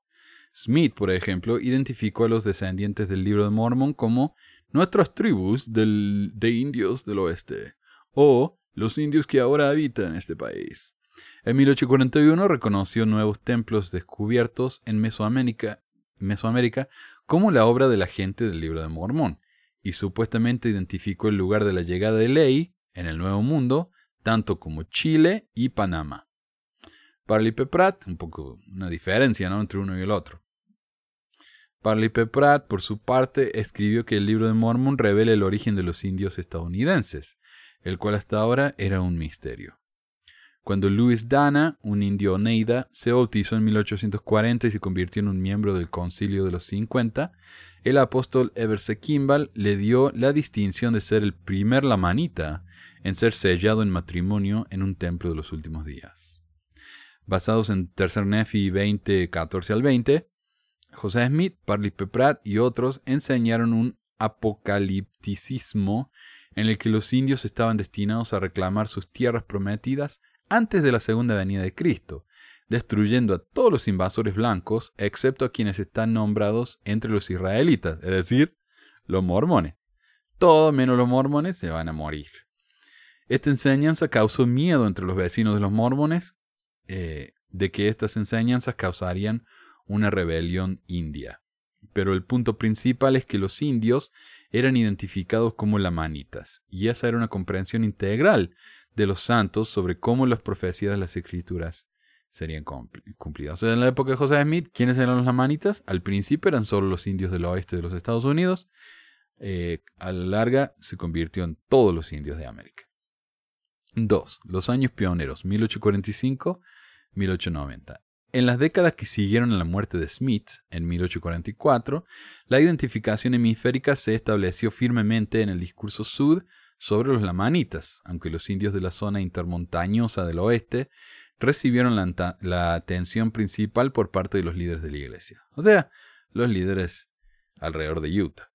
Smith, por ejemplo, identificó a los descendientes del libro de Mormon como nuestras tribus de indios del oeste, o los indios que ahora habitan este país. En 1841 reconoció nuevos templos descubiertos en Mesoamérica, Mesoamérica como la obra de la gente del libro de Mormón, y supuestamente identificó el lugar de la llegada de Ley en el Nuevo Mundo, tanto como Chile y Panamá. Parley P. Pratt, un poco una diferencia ¿no? entre uno y el otro. Parley P. Pratt, por su parte, escribió que el libro de Mormon revela el origen de los indios estadounidenses, el cual hasta ahora era un misterio. Cuando Louis Dana, un indio Oneida, se bautizó en 1840 y se convirtió en un miembro del Concilio de los 50, el apóstol Everse Kimball le dio la distinción de ser el primer lamanita en ser sellado en matrimonio en un templo de los últimos días. Basados en Tercer Nefi 20, 14 al 20, José Smith, Parley P. Pratt y otros enseñaron un apocalipticismo en el que los indios estaban destinados a reclamar sus tierras prometidas antes de la segunda venida de Cristo, destruyendo a todos los invasores blancos, excepto a quienes están nombrados entre los israelitas, es decir, los mormones. Todos menos los mormones se van a morir. Esta enseñanza causó miedo entre los vecinos de los mormones eh, de que estas enseñanzas causarían una rebelión india. Pero el punto principal es que los indios eran identificados como lamanitas, y esa era una comprensión integral de los santos sobre cómo las profecías de las escrituras serían cumplidas. en la época de José Smith, ¿quiénes eran los lamanitas? Al principio eran solo los indios del oeste de los Estados Unidos. Eh, a la larga se convirtió en todos los indios de América. 2. Los años pioneros, 1845-1890. En las décadas que siguieron a la muerte de Smith, en 1844, la identificación hemisférica se estableció firmemente en el discurso sud sobre los lamanitas, aunque los indios de la zona intermontañosa del oeste recibieron la, atención principal por parte de los líderes de la iglesia, o sea, los líderes alrededor de Utah.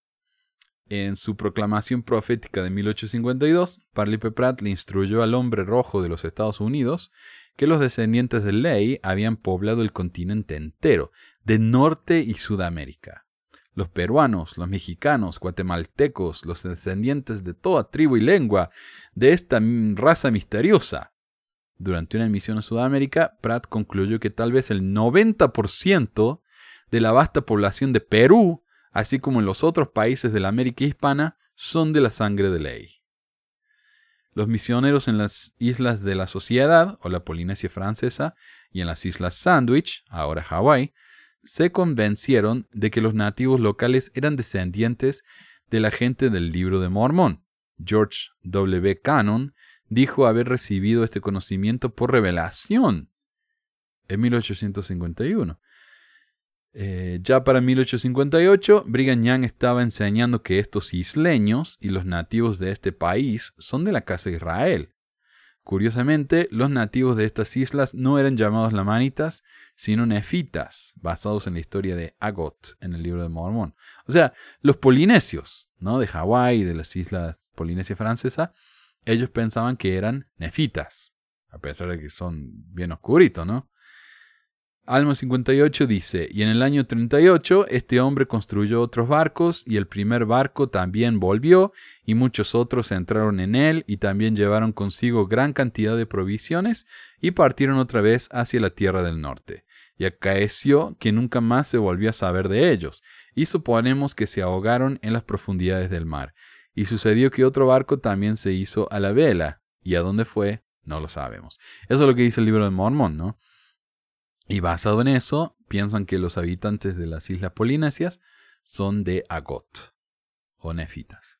En su proclamación profética de 1852, Parley P. Pratt le instruyó al hombre rojo de los Estados Unidos que los descendientes de Ley habían poblado el continente entero, de Norte y Sudamérica los peruanos, los mexicanos, guatemaltecos, los descendientes de toda tribu y lengua de esta raza misteriosa. Durante una emisión a Sudamérica, Pratt concluyó que tal vez el 90% de la vasta población de Perú, así como en los otros países de la América hispana, son de la sangre de ley. Los misioneros en las islas de la Sociedad, o la Polinesia Francesa, y en las islas Sandwich, ahora Hawái, se convencieron de que los nativos locales eran descendientes de la gente del libro de Mormón. George W. Cannon dijo haber recibido este conocimiento por revelación en 1851. Eh, ya para 1858, Brigham Young estaba enseñando que estos isleños y los nativos de este país son de la casa de Israel. Curiosamente, los nativos de estas islas no eran llamados lamanitas, sino nefitas, basados en la historia de Agot en el libro de Mormón. O sea, los polinesios, ¿no? De Hawái y de las islas Polinesia Francesa, ellos pensaban que eran nefitas, a pesar de que son bien oscuritos, ¿no? Alma 58 dice, y en el año 38 este hombre construyó otros barcos y el primer barco también volvió y muchos otros entraron en él y también llevaron consigo gran cantidad de provisiones y partieron otra vez hacia la tierra del norte. Y acaeció que nunca más se volvió a saber de ellos, y suponemos que se ahogaron en las profundidades del mar. Y sucedió que otro barco también se hizo a la vela, y a dónde fue, no lo sabemos. Eso es lo que dice el libro de Mormón, ¿no? Y basado en eso, piensan que los habitantes de las islas polinesias son de Agot o nefitas.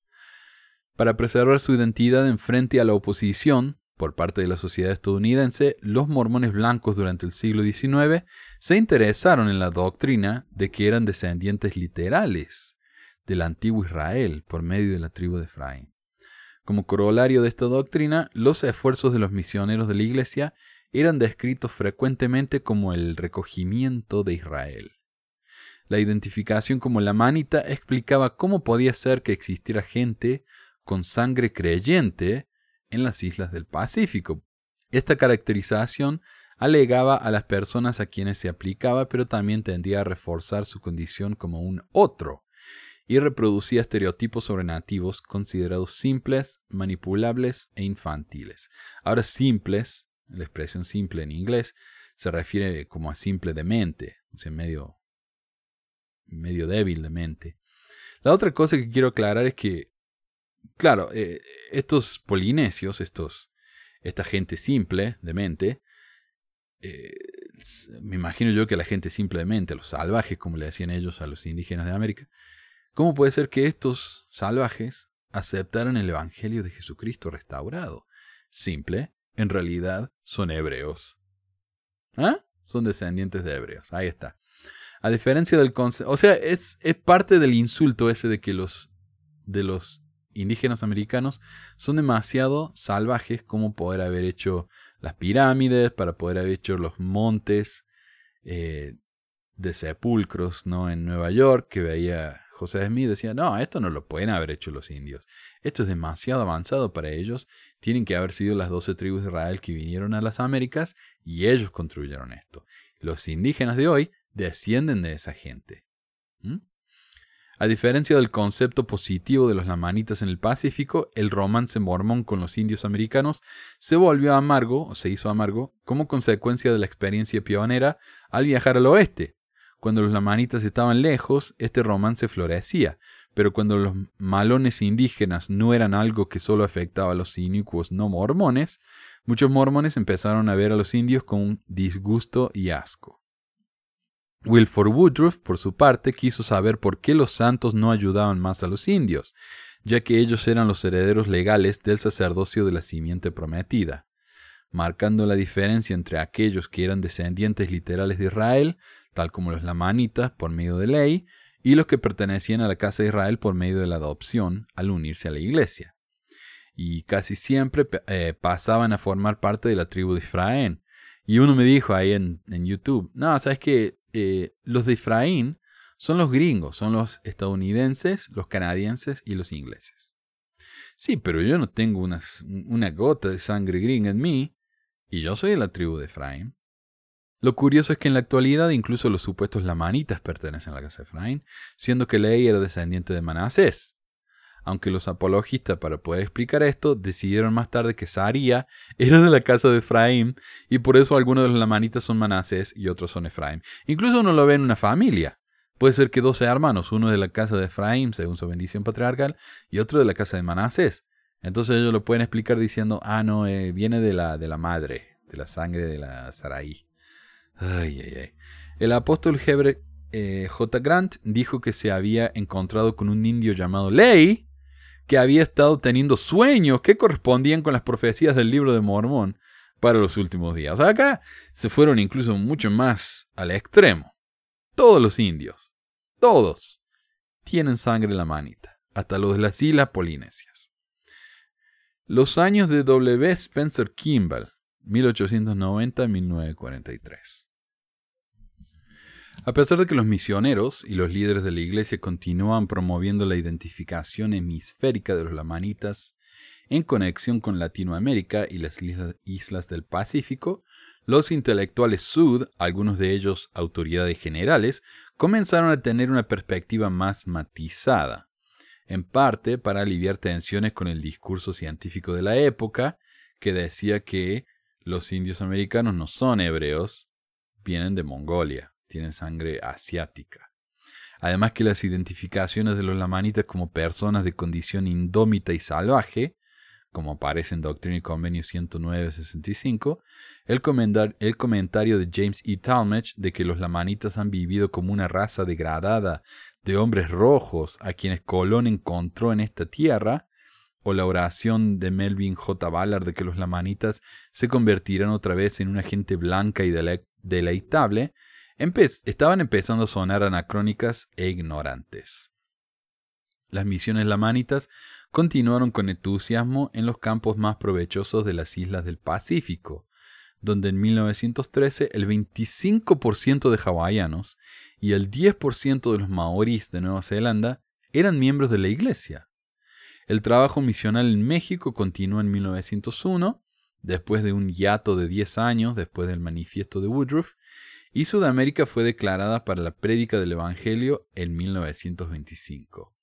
Para preservar su identidad en frente a la oposición por parte de la sociedad estadounidense, los mormones blancos durante el siglo XIX se interesaron en la doctrina de que eran descendientes literales del antiguo Israel por medio de la tribu de Efraín. Como corolario de esta doctrina, los esfuerzos de los misioneros de la Iglesia eran descritos frecuentemente como el recogimiento de Israel. La identificación como la manita explicaba cómo podía ser que existiera gente con sangre creyente en las islas del Pacífico. Esta caracterización alegaba a las personas a quienes se aplicaba, pero también tendía a reforzar su condición como un otro, y reproducía estereotipos sobre nativos considerados simples, manipulables e infantiles. Ahora simples, la expresión simple en inglés, se refiere como a simple de mente, o sea, medio, medio débil de mente. La otra cosa que quiero aclarar es que, claro, eh, estos polinesios, estos, esta gente simple de mente, eh, me imagino yo que la gente simplemente, los salvajes, como le decían ellos a los indígenas de América, ¿cómo puede ser que estos salvajes aceptaran el Evangelio de Jesucristo restaurado? Simple, en realidad son hebreos. ¿Ah? Son descendientes de hebreos. Ahí está. A diferencia del concepto, o sea, es, parte del insulto ese de que los de los indígenas americanos son demasiado salvajes como poder haber hecho las pirámides, para poder haber hecho los montes eh, de sepulcros ¿no? en Nueva York, que veía José Smith, decía, no, esto no lo pueden haber hecho los indios. Esto es demasiado avanzado para ellos. Tienen que haber sido las doce tribus de Israel que vinieron a las Américas y ellos construyeron esto. Los indígenas de hoy descienden de esa gente. ¿Mm? A diferencia del concepto positivo de los lamanitas en el Pacífico, el romance mormón con los indios americanos se volvió amargo, o se hizo amargo, como consecuencia de la experiencia pionera al viajar al oeste. Cuando los lamanitas estaban lejos, este romance florecía, pero cuando los malones indígenas no eran algo que solo afectaba a los inicuos no mormones, muchos mormones empezaron a ver a los indios con disgusto y asco. Wilford Woodruff, por su parte, quiso saber por qué los santos no ayudaban más a los indios, ya que ellos eran los herederos legales del sacerdocio de la simiente prometida, marcando la diferencia entre aquellos que eran descendientes literales de Israel, tal como los lamanitas por medio de ley, y los que pertenecían a la casa de Israel por medio de la adopción al unirse a la iglesia. Y casi siempre eh, pasaban a formar parte de la tribu de Efraín. Y uno me dijo ahí en, en YouTube, no, sabes que eh, los de Efraín son los gringos, son los estadounidenses, los canadienses y los ingleses. Sí, pero yo no tengo una gota de sangre gringa en mí y yo soy de la tribu de Efraín. Lo curioso es que en la actualidad incluso los supuestos lamanitas pertenecen a la casa de Efraín, siendo que Ley era descendiente de Manasés. Aunque los apologistas para poder explicar esto decidieron más tarde que Saría era de la casa de Efraín y por eso algunos de los lamanitas son Manasés y otros son Efraín. Incluso uno lo ve en una familia. Puede ser que dos sean hermanos, uno de la casa de Efraín, según su bendición patriarcal, y otro de la casa de Manasés. Entonces ellos lo pueden explicar diciendo, ah, no, eh, viene de la, de la madre, de la sangre de la Saraí. El apóstol Hebre eh, J. Grant dijo que se había encontrado con un indio llamado Ley, que había estado teniendo sueños que correspondían con las profecías del libro de Mormón para los últimos días. acá se fueron incluso mucho más al extremo. Todos los indios, todos, tienen sangre en la manita, hasta los de las islas polinesias. Los años de W. Spencer Kimball, 1890-1943. A pesar de que los misioneros y los líderes de la iglesia continúan promoviendo la identificación hemisférica de los lamanitas en conexión con Latinoamérica y las islas del Pacífico, los intelectuales sud, algunos de ellos autoridades generales, comenzaron a tener una perspectiva más matizada, en parte para aliviar tensiones con el discurso científico de la época, que decía que los indios americanos no son hebreos, vienen de Mongolia tienen sangre asiática. Además que las identificaciones de los lamanitas como personas de condición indómita y salvaje, como aparece en Doctrina y Convenio 109-65, el, el comentario de James E. Talmage de que los lamanitas han vivido como una raza degradada de hombres rojos a quienes Colón encontró en esta tierra, o la oración de Melvin J. Ballard de que los lamanitas se convertirán otra vez en una gente blanca y deleitable, estaban empezando a sonar anacrónicas e ignorantes. Las misiones lamanitas continuaron con entusiasmo en los campos más provechosos de las islas del Pacífico, donde en 1913 el 25% de hawaianos y el 10% de los maoríes de Nueva Zelanda eran miembros de la iglesia. El trabajo misional en México continuó en 1901, después de un hiato de 10 años después del manifiesto de Woodruff, y Sudamérica fue declarada para la prédica del Evangelio en 1925.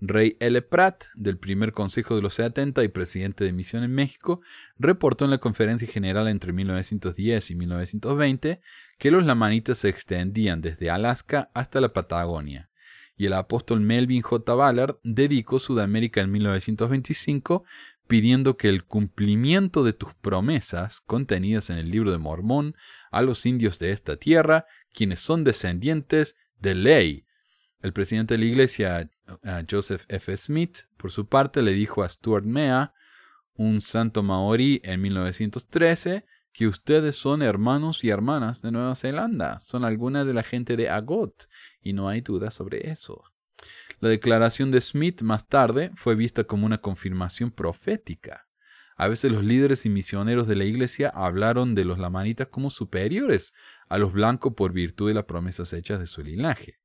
Rey L. Pratt, del primer Consejo de los 70 y presidente de Misión en México, reportó en la Conferencia General entre 1910 y 1920 que los lamanitas se extendían desde Alaska hasta la Patagonia, y el apóstol Melvin J. Ballard dedicó Sudamérica en 1925 pidiendo que el cumplimiento de tus promesas contenidas en el libro de Mormón a los indios de esta tierra, quienes son descendientes de ley. El presidente de la iglesia, Joseph F. Smith, por su parte, le dijo a Stuart Mea, un santo maorí en 1913, que ustedes son hermanos y hermanas de Nueva Zelanda, son algunas de la gente de Agot, y no hay duda sobre eso. La declaración de Smith más tarde fue vista como una confirmación profética. A veces los líderes y misioneros de la iglesia hablaron de los lamanitas como superiores a los blancos por virtud de las promesas hechas de su linaje.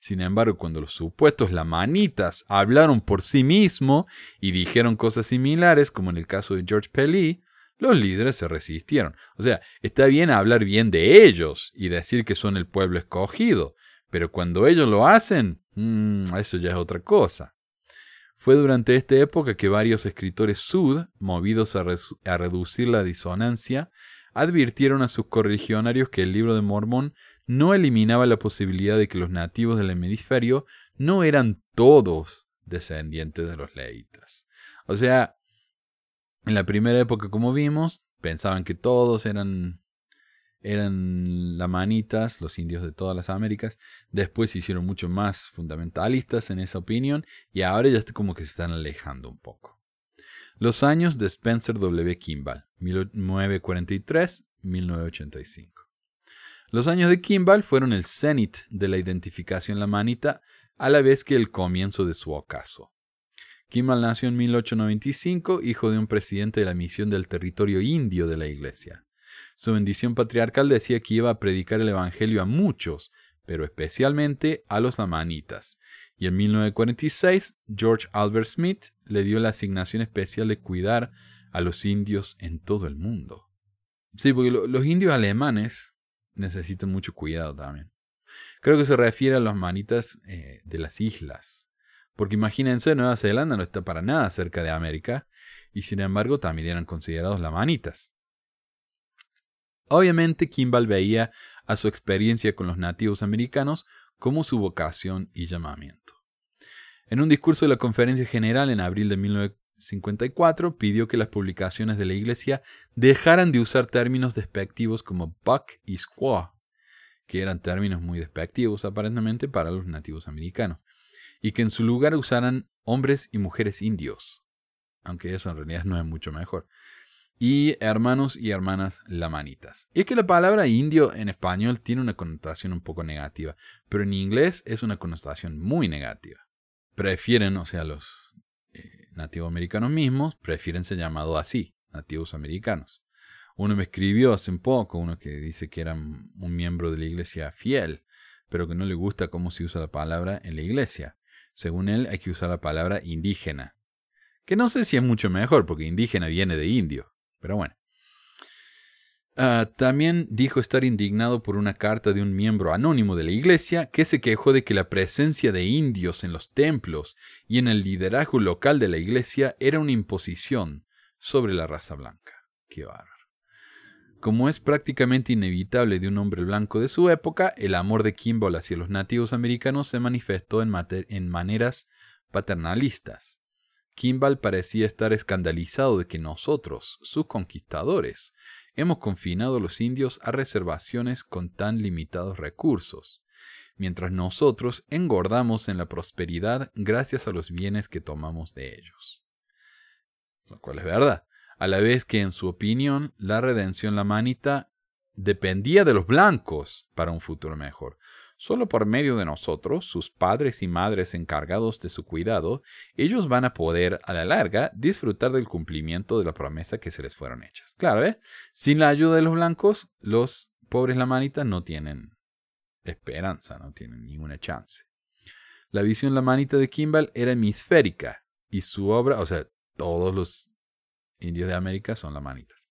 Sin embargo, cuando los supuestos lamanitas hablaron por sí mismos y dijeron cosas similares, como en el caso de George Pelly, los líderes se resistieron. O sea, está bien hablar bien de ellos y decir que son el pueblo escogido, pero cuando ellos lo hacen, mmm, eso ya es otra cosa. Fue durante esta época que varios escritores sud, movidos a, reducir la disonancia, advirtieron a sus correligionarios que el libro de Mormón no eliminaba la posibilidad de que los nativos del hemisferio no eran todos descendientes de los leitas. O sea, en la primera época, como vimos, pensaban que todos eran eran lamanitas, los indios de todas las Américas. Después se hicieron mucho más fundamentalistas en esa opinión y ahora ya como que se están alejando un poco. Los años de Spencer W. Kimball, 1943-1985. Los años de Kimball fueron el cenit de la identificación lamanita a la vez que el comienzo de su ocaso. Kimball nació en 1895, hijo de un presidente de la misión del territorio indio de la iglesia. Su bendición patriarcal decía que iba a predicar el Evangelio a muchos, pero especialmente a los lamanitas. Y en 1946, George Albert Smith le dio la asignación especial de cuidar a los indios en todo el mundo. Sí, porque los indios alemanes necesitan mucho cuidado también. Creo que se refiere a los manitas eh, de las islas. Porque imagínense, Nueva Zelanda no está para nada cerca de América, y sin embargo también eran considerados lamanitas. Obviamente Kimball veía a su experiencia con los nativos americanos como su vocación y llamamiento. En un discurso de la Conferencia General en abril de 1954 pidió que las publicaciones de la Iglesia dejaran de usar términos despectivos como buck y squaw, que eran términos muy despectivos aparentemente para los nativos americanos, y que en su lugar usaran hombres y mujeres indios, aunque eso en realidad no es mucho mejor y hermanos y hermanas lamanitas. Y es que la palabra indio en español tiene una connotación un poco negativa, pero en inglés es una connotación muy negativa. Prefieren, o sea, los eh, nativos americanos mismos prefieren ser llamados así, nativos americanos. Uno me escribió hace un poco, uno que dice que era un miembro de la iglesia fiel, pero que no le gusta cómo se usa la palabra en la iglesia. Según él, hay que usar la palabra indígena. Que no sé si es mucho mejor, porque indígena viene de indio. Pero bueno. Ah, también dijo estar indignado por una carta de un miembro anónimo de la iglesia que se quejó de que la presencia de indios en los templos y en el liderazgo local de la iglesia era una imposición sobre la raza blanca. Qué bárbaro. Como es prácticamente inevitable de un hombre blanco de su época, el amor de Kimball hacia los nativos americanos se manifestó en, en maneras paternalistas. Kimball parecía estar escandalizado de que nosotros, sus conquistadores, hemos confinado a los indios a reservaciones con tan limitados recursos, mientras nosotros engordamos en la prosperidad gracias a los bienes que tomamos de ellos. Lo cual es verdad, a la vez que en su opinión la redención lamanita dependía de los blancos para un futuro mejor, Solo por medio de nosotros, sus padres y madres encargados de su cuidado, ellos van a poder, a la larga, disfrutar del cumplimiento de la promesa que se les fueron hechas. Claro, ¿eh? Sin la ayuda de los blancos, los pobres lamanitas no tienen esperanza, no tienen ninguna chance. La visión la manita de Kimball era hemisférica y su obra, o sea, todos los indios de América son lamanitas.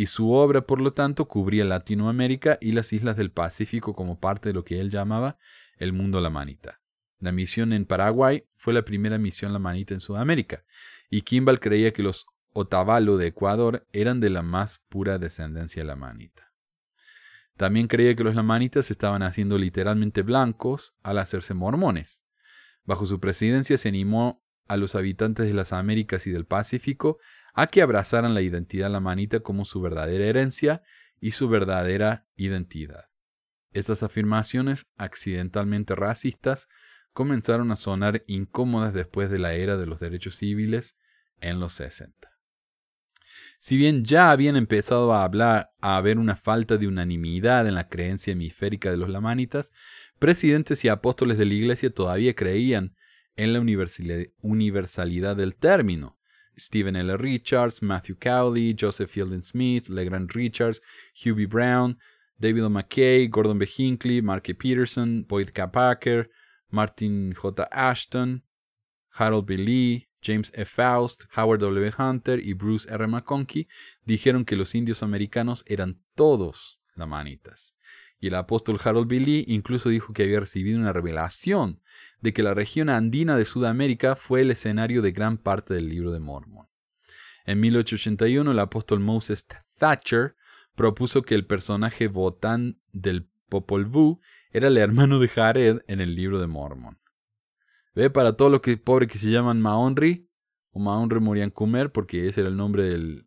Y su obra, por lo tanto, cubría Latinoamérica y las islas del Pacífico como parte de lo que él llamaba el mundo lamanita. La misión en Paraguay fue la primera misión lamanita en Sudamérica, y Kimball creía que los Otavalo de Ecuador eran de la más pura descendencia lamanita. También creía que los lamanitas estaban haciendo literalmente blancos al hacerse mormones. Bajo su presidencia se animó a los habitantes de las Américas y del Pacífico a que abrazaran la identidad lamanita como su verdadera herencia y su verdadera identidad. Estas afirmaciones, accidentalmente racistas, comenzaron a sonar incómodas después de la era de los derechos civiles en los 60. Si bien ya habían empezado a hablar a haber una falta de unanimidad en la creencia hemisférica de los lamanitas, presidentes y apóstoles de la Iglesia todavía creían en la universalidad del término. Stephen L. Richards, Matthew Cowley, Joseph Fielding Smith, Legrand Richards, Hubie Brown, David O. McKay, Gordon B. Hinckley, Mark E. Peterson, Boyd K. Parker, Martin J. Ashton, Harold B. Lee, James F. Faust, Howard W. Hunter y Bruce R. McConkie dijeron que los indios americanos eran todos lamanitas. Y el apóstol Harold B. Lee incluso dijo que había recibido una revelación de que la región andina de Sudamérica fue el escenario de gran parte del libro de Mormon. En 1881 el apóstol Moses Thatcher propuso que el personaje Botán del Popol Vuh era el hermano de Jared en el libro de Mormon. Ve para todos los que, pobres que se llaman Maonri o Maonri Morian Kumer, porque ese era el nombre del,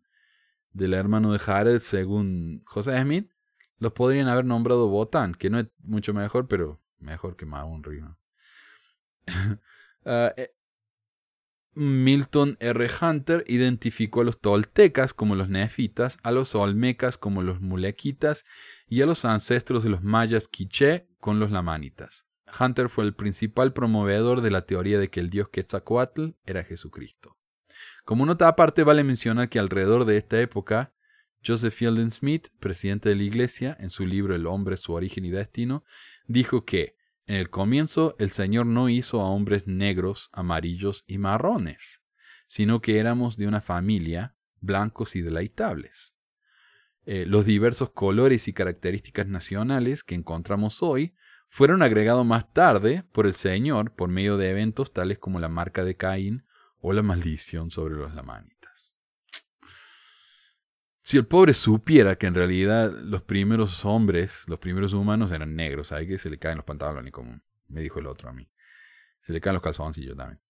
del hermano de Jared según José Smith, los podrían haber nombrado Botán, que no es mucho mejor, pero mejor que Maonri. ¿no? <laughs> Ah, eh, Milton R. Hunter identificó a los toltecas como los nefitas, a los olmecas como los mulequitas y a los ancestros de los mayas quiché con los lamanitas. Hunter fue el principal promovedor de la teoría de que el dios Quetzalcoatl era Jesucristo. Como nota aparte vale mencionar que alrededor de esta época, Joseph Fielding Smith, presidente de la Iglesia, en su libro El hombre, su origen y destino, dijo que en el comienzo el Señor no hizo a hombres negros, amarillos y marrones, sino que éramos de una familia, blancos y deleitables. Eh, los diversos colores y características nacionales que encontramos hoy fueron agregados más tarde por el Señor por medio de eventos tales como la marca de Caín o la maldición sobre los lamanitas. Si el pobre supiera que en realidad los primeros hombres, los primeros humanos eran negros, hay que se le caen los pantalones, como me dijo el otro a mí. Se le caen los calzoncillos también.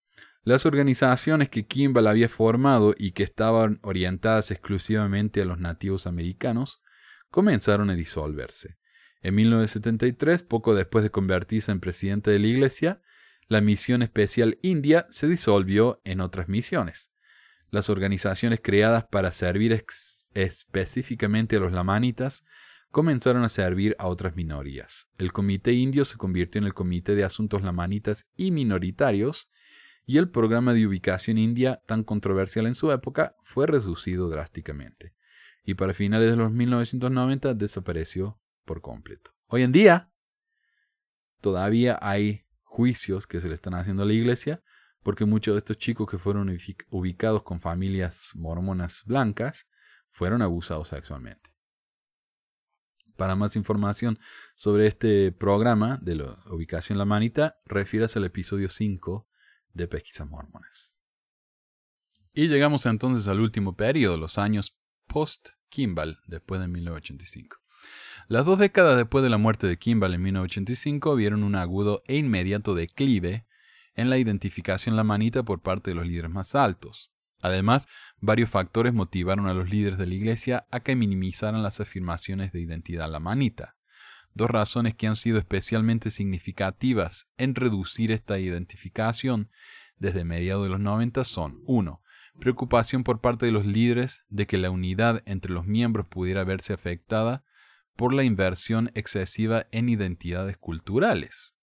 Las organizaciones que Kimball había formado y que estaban orientadas exclusivamente a los nativos americanos comenzaron a disolverse. En 1973, poco después de convertirse en presidente de la Iglesia, la Misión Especial India se disolvió en otras misiones. Las organizaciones creadas para servir específicamente a los lamanitas comenzaron a servir a otras minorías. El Comité Indio se convirtió en el Comité de Asuntos Lamanitas y Minoritarios, y el programa de ubicación india, tan controversial en su época, fue reducido drásticamente. Y para finales de los 1990 desapareció por completo. Hoy en día todavía hay juicios que se le están haciendo a la iglesia porque muchos de estos chicos que fueron ubicados con familias mormonas blancas fueron abusados sexualmente. Para más información sobre este programa de la ubicación La Manita, refieras al episodio 5 de Pesquisas Mormonas. Y llegamos entonces al último periodo, los años post-Kimball, después de 1985. Las dos décadas después de la muerte de Kimball en 1985 vieron un agudo e inmediato declive en la identificación lamanita por parte de los líderes más altos. Además, varios factores motivaron a los líderes de la Iglesia a que minimizaran las afirmaciones de identidad lamanita. Dos razones que han sido especialmente significativas en reducir esta identificación desde mediados de los 90 son 1. Preocupación por parte de los líderes de que la unidad entre los miembros pudiera verse afectada por la inversión excesiva en identidades culturales.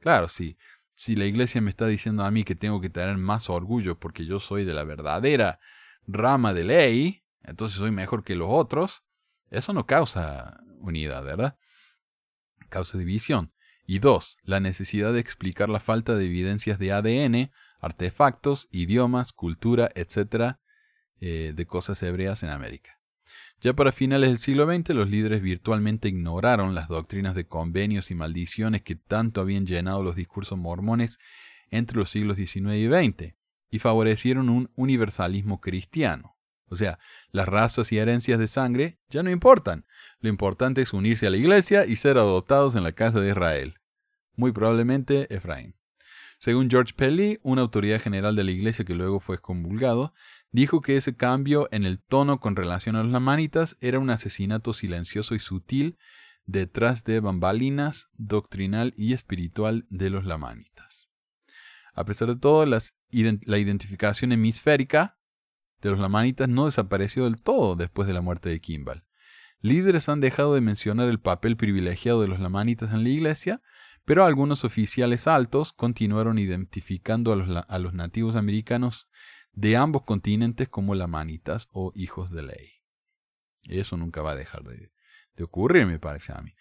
Claro, sí, si la iglesia me está diciendo a mí que tengo que tener más orgullo porque yo soy de la verdadera rama de ley, entonces soy mejor que los otros, eso no causa unidad, ¿verdad? Causa división. Y dos, la necesidad de explicar la falta de evidencias de ADN, artefactos, idiomas, cultura, etc., eh, de cosas hebreas en América. Ya para finales del siglo XX, los líderes virtualmente ignoraron las doctrinas de convenios y maldiciones que tanto habían llenado los discursos mormones entre los siglos XIX y XX, y favorecieron un universalismo cristiano. O sea, las razas y herencias de sangre ya no importan. Lo importante es unirse a la iglesia y ser adoptados en la casa de Israel. Muy probablemente Efraín. Según George Pelly, una autoridad general de la iglesia que luego fue excomulgado, dijo que ese cambio en el tono con relación a los lamanitas era un asesinato silencioso y sutil detrás de bambalinas doctrinal y espiritual de los lamanitas. A pesar de todo, la identificación hemisférica de los lamanitas no desapareció del todo después de la muerte de Kimball. Líderes han dejado de mencionar el papel privilegiado de los lamanitas en la iglesia, pero algunos oficiales altos continuaron identificando a los, nativos americanos de ambos continentes como lamanitas o hijos de ley. Eso nunca va a dejar de, de ocurrir, me parece a mí.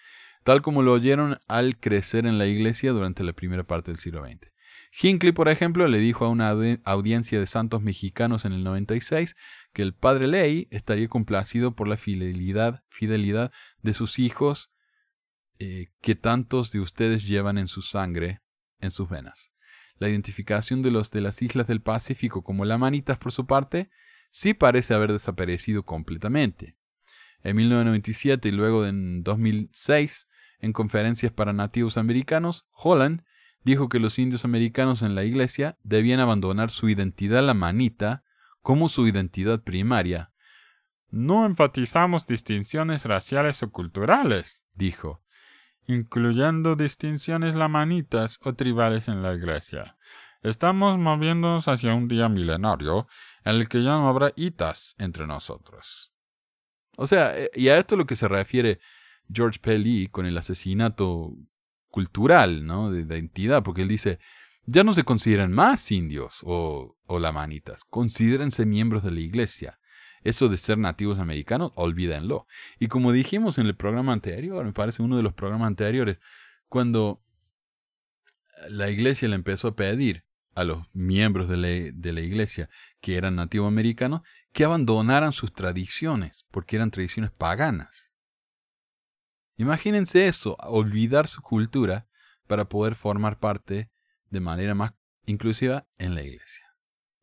Tal como lo oyeron al crecer en la iglesia durante la primera parte del siglo XX. Hinckley, por ejemplo, le dijo a una audiencia de santos mexicanos en el 96 que el padre Ley estaría complacido por la fidelidad, fidelidad de sus hijos eh, que tantos de ustedes llevan en su sangre, en sus venas. La identificación de los de las islas del Pacífico como lamanitas, por su parte, sí parece haber desaparecido completamente. En 1997 y luego en 2006, en conferencias para nativos americanos, Holland dijo que los indios americanos en la iglesia debían abandonar su identidad lamanita como su identidad primaria. No enfatizamos distinciones raciales o culturales, dijo, incluyendo distinciones lamanitas o tribales en la iglesia. Estamos moviéndonos hacia un día milenario en el que ya no habrá hitas entre nosotros. O sea, eh, y a esto es lo que se refiere George Pelly con el asesinato cultural, ¿no? De identidad, porque él dice, ya no se consideran más indios o, o lamanitas, considérense miembros de la iglesia. Eso de ser nativos americanos, olvídenlo. Y como dijimos en el programa anterior, me parece uno de los programas anteriores, cuando la iglesia le empezó a pedir a los miembros de la, iglesia que eran nativos americanos que abandonaran sus tradiciones, porque eran tradiciones paganas. Imagínense eso, olvidar su cultura para poder formar parte de manera más inclusiva en la iglesia.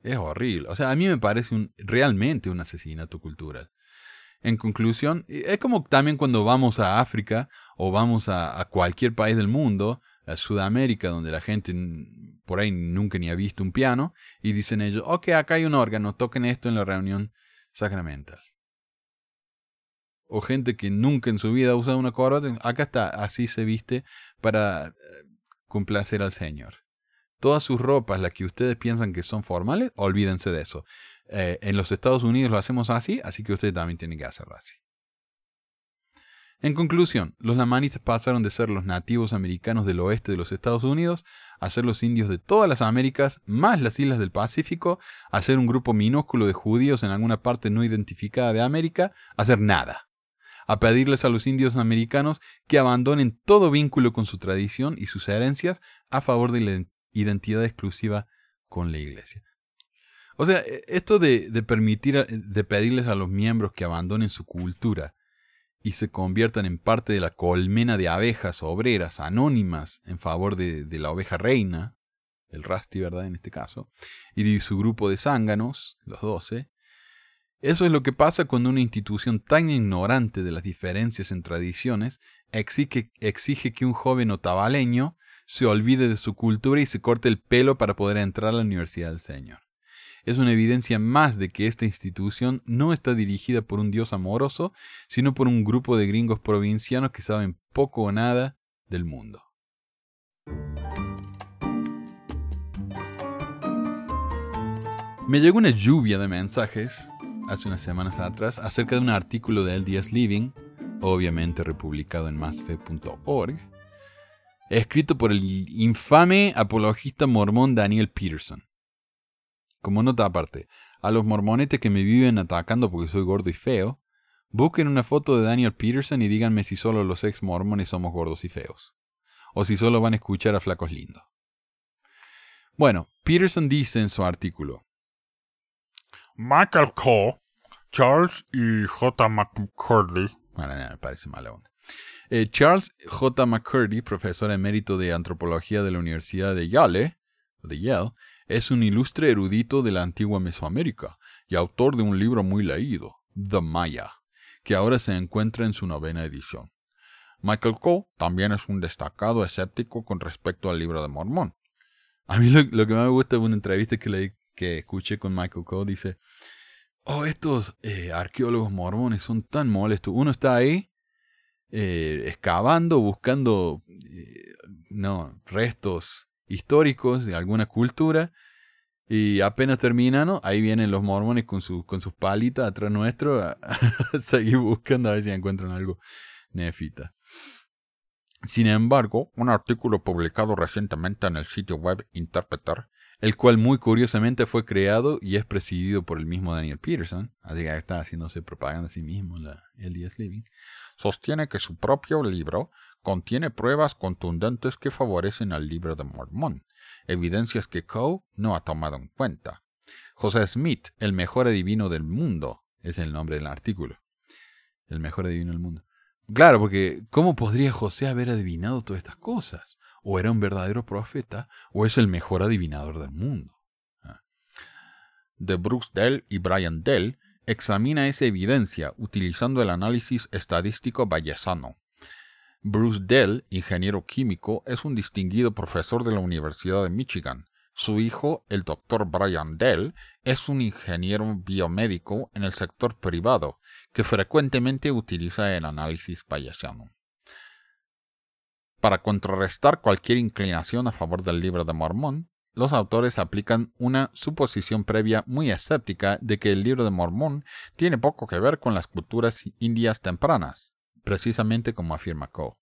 Es horrible. O sea, a mí me parece un, realmente un asesinato cultural. En conclusión, es como también cuando vamos a África o vamos a, cualquier país del mundo, a Sudamérica, donde la gente por ahí nunca ni ha visto un piano, y dicen ellos, ok, acá hay un órgano, toquen esto en la reunión sacramental o gente que nunca en su vida ha usado una corbata, acá está, así se viste para eh, complacer al Señor. Todas sus ropas, las que ustedes piensan que son formales, olvídense de eso. Eh, en los Estados Unidos lo hacemos así, así que ustedes también tienen que hacerlo así. En conclusión, los lamanitas pasaron de ser los nativos americanos del oeste de los Estados Unidos a ser los indios de todas las Américas, más las islas del Pacífico, a ser un grupo minúsculo de judíos en alguna parte no identificada de América, a ser nada a pedirles a los indios americanos que abandonen todo vínculo con su tradición y sus herencias a favor de la identidad exclusiva con la iglesia. O sea, e, esto de, permitir, de pedirles a los miembros que abandonen su cultura y se conviertan en parte de la colmena de abejas obreras anónimas en favor de, de la oveja reina, el Rasti, ¿verdad? En este caso, y de su grupo de zánganos, los doce, eso es lo que pasa cuando una institución tan ignorante de las diferencias en tradiciones exige, exige que un joven otavaleño se olvide de su cultura y se corte el pelo para poder entrar a la Universidad del Señor. Es una evidencia más de que esta institución no está dirigida por un Dios amoroso, sino por un grupo de gringos provincianos que saben poco o nada del mundo. Me llegó una lluvia de mensajes hace unas semanas atrás acerca de un artículo de LDS Living, obviamente republicado en masfe.org, escrito por el infame apologista mormón Daniel Peterson. Como nota aparte, a los mormonetes que me viven atacando porque soy gordo y feo, busquen una foto de Daniel Peterson y díganme si solo los ex mormones somos gordos y feos. o si solo van a escuchar a flacos lindos. Bueno, Peterson dice en su artículo, Michael Coe, Charles y J. McCurdy. Bueno, me parece mala onda. Eh, Charles J. McCurdy, profesor emérito de antropología de la Universidad de Yale, de es un ilustre erudito de la antigua Mesoamérica y autor de un libro muy leído, The Maya, que ahora se encuentra en su novena edición. Michael Coe también es un destacado escéptico con respecto al libro de Mormón. A mí lo, que más me gusta es una entrevista que, le, que escuché con Michael Coe. Dice, oh, estos eh, arqueólogos mormones son tan molestos. Uno está ahí eh, excavando, buscando eh, no, restos históricos de alguna cultura. Y apenas terminan, ahí vienen los mormones con, su, con sus palitas atrás nuestro a, <laughs> seguir buscando a ver si encuentran algo nefita. Sin embargo, un artículo publicado recientemente en el sitio web Interpreter, el cual muy curiosamente fue creado y es presidido por el mismo Daniel Peterson, así que está haciéndose propaganda a sí mismo el día Living, sostiene que su propio libro contiene pruebas contundentes que favorecen al libro de Mormón, evidencias que Coe no ha tomado en cuenta. José Smith, el mejor adivino del mundo, es el nombre del artículo. El mejor adivino del mundo. Claro, porque ¿cómo podría José haber adivinado todas estas cosas? O era un verdadero profeta, o es el mejor adivinador del mundo. Ah. De Bruce Dell y Brian Dell examina esa evidencia utilizando el análisis estadístico bayesano. Bruce Dell, ingeniero químico, es un distinguido profesor de la Universidad de Michigan. Su hijo, el doctor Brian Dell, es un ingeniero biomédico en el sector privado que frecuentemente utiliza el análisis bayesiano. Para contrarrestar cualquier inclinación a favor del libro de Mormón, los autores aplican una suposición previa muy escéptica de que el libro de Mormón tiene poco que ver con las culturas indias tempranas, precisamente como afirma Coe.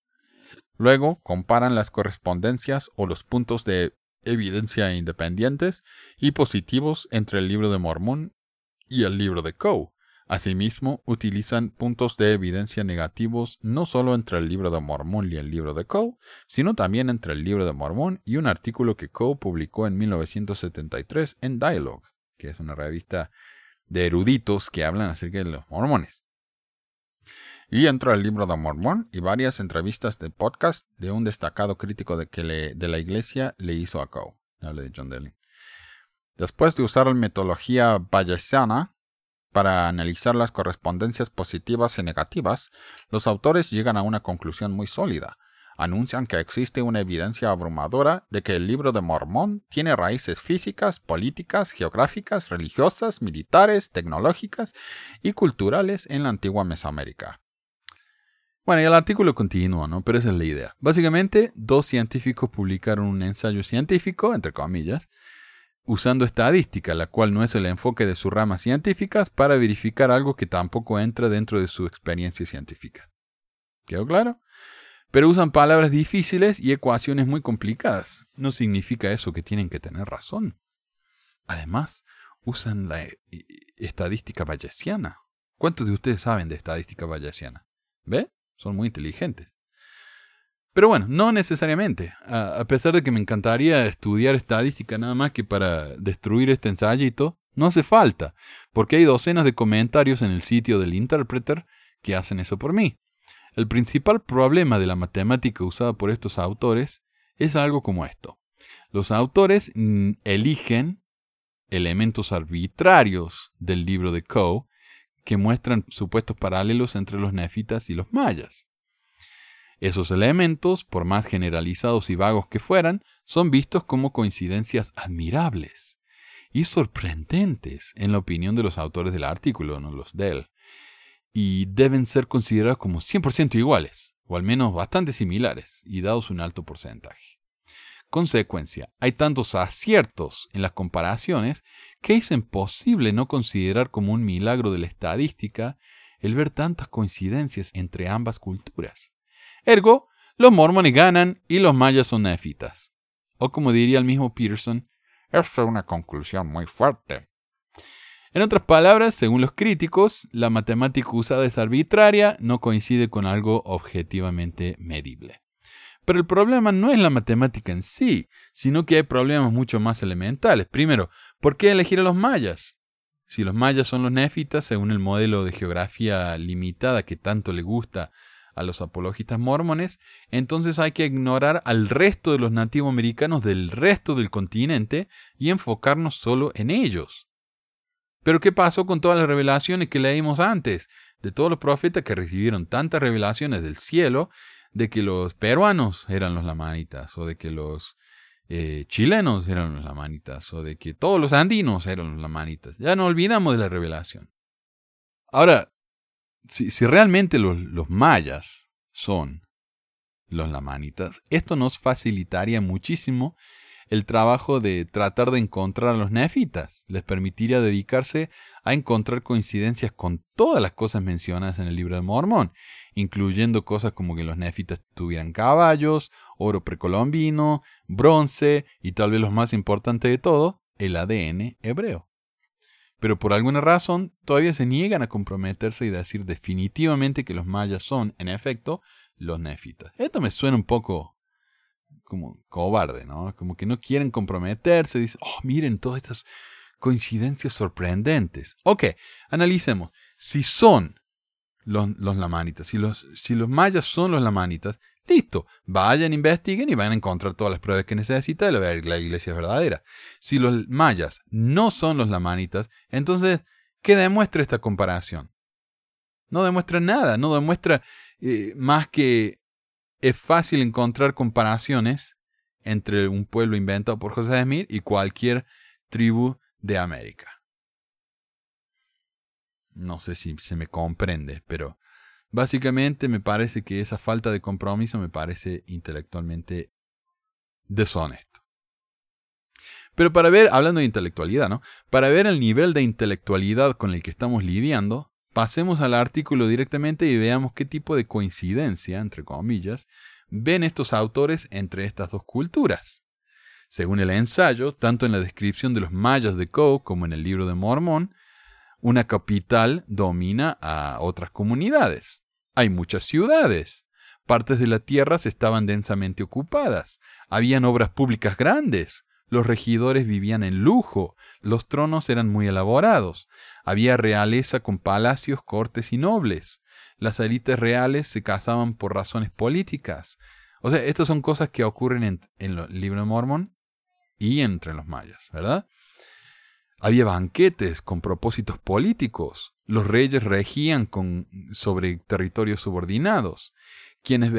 Luego comparan las correspondencias o los puntos de evidencia independientes y positivos entre el libro de Mormón y el libro de Coe, Asimismo, utilizan puntos de evidencia negativos no solo entre el libro de Mormón y el libro de Coe, sino también entre el libro de Mormón y un artículo que Coe publicó en 1973 en Dialogue, que es una revista de eruditos que hablan acerca de los mormones. Y entre el libro de Mormón y varias entrevistas de podcast de un destacado crítico de, que de la iglesia le hizo a Coe. de John Después de usar la metodología bayesiana, para analizar las correspondencias positivas y negativas, los autores llegan a una conclusión muy sólida. Anuncian que existe una evidencia abrumadora de que el libro de Mormón tiene raíces físicas, políticas, geográficas, religiosas, militares, tecnológicas y culturales en la antigua Mesoamérica. Bueno, y el artículo continúa, ¿no? Pero esa es la idea. Básicamente, dos científicos publicaron un ensayo científico, entre comillas, usando estadística, la cual no es el enfoque de sus ramas científicas, para verificar algo que tampoco entra dentro de su experiencia científica. ¿Quedó claro? Pero usan palabras difíciles y ecuaciones muy complicadas. No significa eso que tienen que tener razón. Además, usan la eh, estadística bayesiana. ¿Cuántos de ustedes saben de estadística bayesiana? ¿Ve? Son muy inteligentes. Pero bueno, no necesariamente. A, pesar de que me encantaría estudiar estadística nada más que para destruir este ensayito, no hace falta, porque hay docenas de comentarios en el sitio del Interpreter que hacen eso por mí. El principal problema de la matemática usada por estos autores es algo como esto. Los autores mm, eligen elementos arbitrarios del libro de Coe que muestran supuestos paralelos entre los nefitas y los mayas. Esos elementos, por más generalizados y vagos que fueran, son vistos como coincidencias admirables y sorprendentes en la opinión de los autores del artículo, no los de él, y deben ser considerados como 100% iguales, o al menos bastante similares, y dados un alto porcentaje. Consecuencia, hay tantos aciertos en las comparaciones que es imposible no considerar como un milagro de la estadística el ver tantas coincidencias entre ambas culturas. Ergo, los mormones ganan y los mayas son nefitas. O como diría el mismo Peterson, es una conclusión muy fuerte. En otras palabras, según los críticos, la matemática usada es arbitraria, no coincide con algo objetivamente medible. Pero el problema no es la matemática en sí, sino que hay problemas mucho más elementales. Primero, ¿por qué elegir a los mayas? Si los mayas son los nefitas, según el modelo de geografía limitada que tanto le gusta a los apologistas mormones, entonces hay que ignorar al resto de los nativos americanos del resto del continente y enfocarnos solo en ellos. Pero ¿qué pasó con todas las revelaciones que leímos antes? De todos los profetas que recibieron tantas revelaciones del cielo de que los peruanos eran los lamanitas, o de que los eh, chilenos eran los lamanitas, o de que todos los andinos eran los lamanitas. Ya no olvidamos de la revelación. Ahora, si, realmente los, los mayas son los lamanitas, esto nos facilitaría muchísimo el trabajo de tratar de encontrar a los nefitas. Les permitiría dedicarse a encontrar coincidencias con todas las cosas mencionadas en el libro de Mormón, incluyendo cosas como que los nefitas tuvieran caballos, oro precolombino, bronce y tal vez lo más importante de todo, el ADN hebreo. Pero por alguna razón todavía se niegan a comprometerse y decir definitivamente que los mayas son, en efecto, los nefitas. Esto me suena un poco como cobarde, ¿no? Como que no quieren comprometerse, dicen, oh, miren todas estas coincidencias sorprendentes. Ok, analicemos. Si son los, los lamanitas, si los, si los mayas son los lamanitas, listo, vayan, investiguen y van a encontrar todas las pruebas que necesitan de la iglesia verdadera. Si los mayas no son los lamanitas, entonces, ¿qué demuestra esta comparación? No demuestra nada, no demuestra eh, más que es fácil encontrar comparaciones entre un pueblo inventado por José Smith y cualquier tribu de América. No sé si se me comprende, pero básicamente me parece que esa falta de compromiso me parece intelectualmente deshonesto. Pero para ver, hablando de intelectualidad, ¿no? Para ver el nivel de intelectualidad con el que estamos lidiando, Pasemos al artículo directamente y veamos qué tipo de coincidencia, entre comillas, ven estos autores entre estas dos culturas. Según el ensayo, tanto en la descripción de los mayas de Coe como en el libro de Mormón, una capital domina a otras comunidades. Hay muchas ciudades. Partes de la tierra estaban densamente ocupadas. Habían obras públicas grandes. Los regidores vivían en lujo, los tronos eran muy elaborados, había realeza con palacios, cortes y nobles, las élites reales se casaban por razones políticas. O sea, estas son cosas que ocurren en, el libro de Mormón y entre los mayas, ¿verdad? Había banquetes con propósitos políticos. Los reyes regían con, sobre territorios subordinados. Quienes,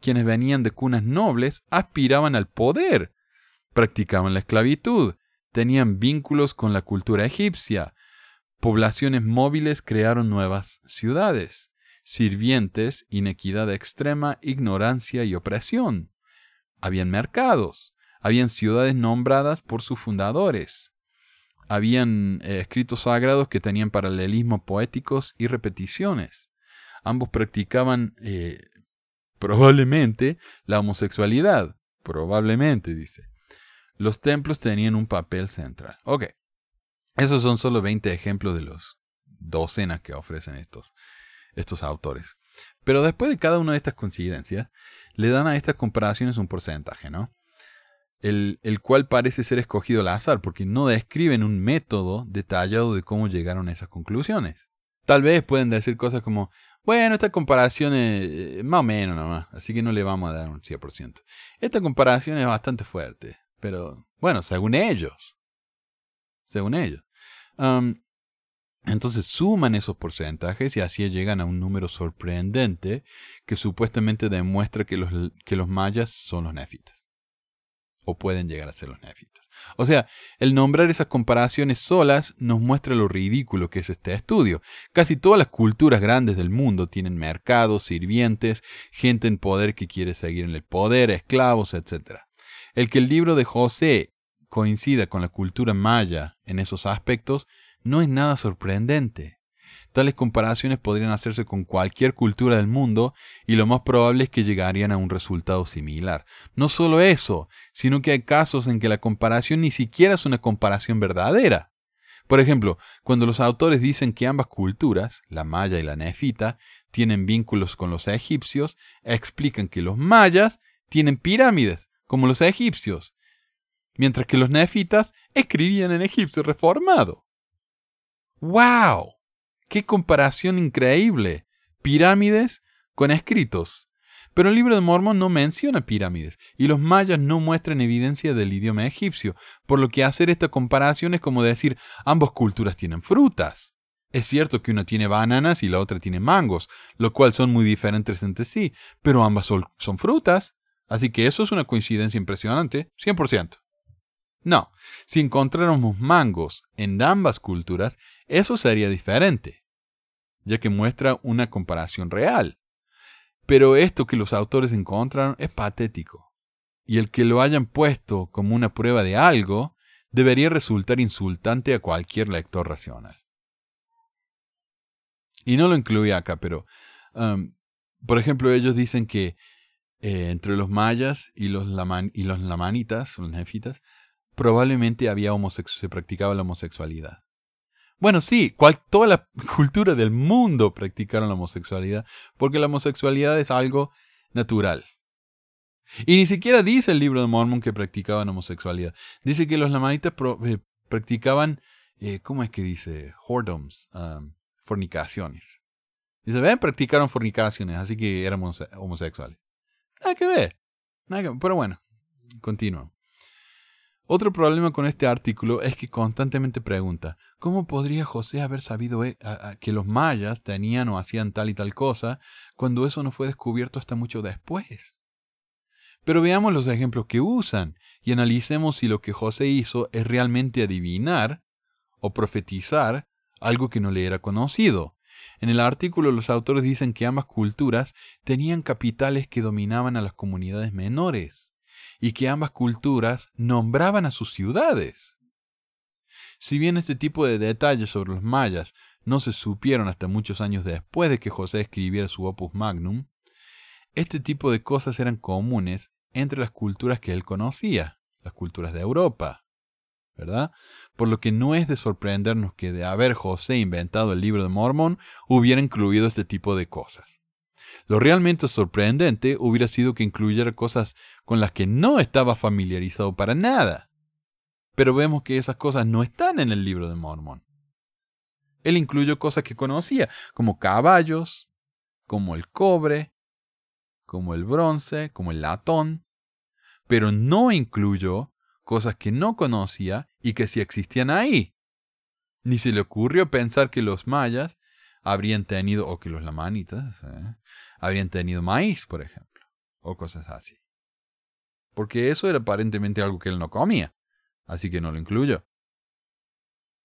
quienes venían de cunas nobles aspiraban al poder practicaban la esclavitud, tenían vínculos con la cultura egipcia, poblaciones móviles crearon nuevas ciudades, sirvientes, inequidad extrema, ignorancia y opresión. Habían mercados, habían ciudades nombradas por sus fundadores, habían eh, escritos sagrados que tenían paralelismos poéticos y repeticiones. Ambos practicaban eh, probablemente la homosexualidad, probablemente, dice los templos tenían un papel central. Ok, esos son solo 20 ejemplos de los docenas que ofrecen estos, estos autores. Pero después de cada una de estas coincidencias, le dan a estas comparaciones un porcentaje, ¿no? El, cual parece ser escogido al azar, porque no describen un método detallado de cómo llegaron a esas conclusiones. Tal vez pueden decir cosas como, bueno, esta comparación es más o menos nomás, así que no le vamos a dar un 100%. Esta comparación es bastante fuerte. Pero bueno, según ellos. Según ellos. entonces suman esos porcentajes y así llegan a un número sorprendente que supuestamente demuestra que los, que los mayas son los nefitas. O pueden llegar a ser los nefitas. O sea, el nombrar esas comparaciones solas nos muestra lo ridículo que es este estudio. Casi todas las culturas grandes del mundo tienen mercados, sirvientes, gente en poder que quiere seguir en el poder, esclavos, etc. El que el libro de José coincida con la cultura maya en esos aspectos no es nada sorprendente. Tales comparaciones podrían hacerse con cualquier cultura del mundo y lo más probable es que llegarían a un resultado similar. No solo eso, sino que hay casos en que la comparación ni siquiera es una comparación verdadera. Por ejemplo, cuando los autores dicen que ambas culturas, la maya y la nefita, tienen vínculos con los egipcios, explican que los mayas tienen pirámides, como los egipcios, mientras que los nefitas escribían en egipcio reformado. ¡Wow! ¡Qué comparación increíble! Pirámides con escritos. Pero el libro de Mormón no menciona pirámides, y los mayas no muestran evidencia del idioma egipcio, por lo que hacer esta comparación es como decir ambas culturas tienen frutas. Es cierto que una tiene bananas y la otra tiene mangos, lo cual son muy diferentes entre sí, pero ambas son, son frutas. Así que eso es una coincidencia impresionante, 100%. No, si encontráramos mangos en ambas culturas, eso sería diferente, ya que muestra una comparación real. Pero esto que los autores encontraron es patético, y el que lo hayan puesto como una prueba de algo debería resultar insultante a cualquier lector racional. Y no lo incluye acá, pero, um, por ejemplo, ellos dicen que eh, entre los mayas y los, y los lamanitas, los nefitas, probablemente había se practicaba la homosexualidad. Bueno, sí, toda la <laughs> cultura del mundo practicaron la homosexualidad, porque la homosexualidad es algo natural. Y ni siquiera dice el libro de Mormon que practicaban homosexualidad. Dice que los lamanitas eh, practicaban, eh, ¿cómo es que dice? Whoredoms, um, fornicaciones. Dice, ven, practicaron fornicaciones, así que éramos homosexuales. Nada que ver. Nada que. Pero bueno, continúo. Otro problema con este artículo es que constantemente pregunta, ¿cómo podría José haber sabido eh, que los mayas tenían o hacían tal y tal cosa cuando eso no fue descubierto hasta mucho después? Pero veamos los ejemplos que usan y analicemos si lo que José hizo es realmente adivinar o profetizar algo que no le era conocido. En el artículo los autores dicen que ambas culturas tenían capitales que dominaban a las comunidades menores y que ambas culturas nombraban a sus ciudades. Si bien este tipo de detalles sobre los mayas no se supieron hasta muchos años después de que José escribiera su opus magnum, este tipo de cosas eran comunes entre las culturas que él conocía, las culturas de Europa, ¿verdad? Por lo que no es de sorprendernos que de haber José inventado el libro de Mormón hubiera incluido este tipo de cosas. Lo realmente sorprendente hubiera sido que incluyera cosas con las que no estaba familiarizado para nada. Pero vemos que esas cosas no están en el libro de Mormón. Él incluyó cosas que conocía, como caballos, como el cobre, como el bronce, como el latón, pero no incluyó cosas que no conocía y que sí existían ahí. Ni se le ocurrió pensar que los mayas habrían tenido, o que los lamanitas, ¿eh? habrían tenido maíz, por ejemplo, o cosas así. Porque eso era aparentemente algo que él no comía, así que no lo incluyó.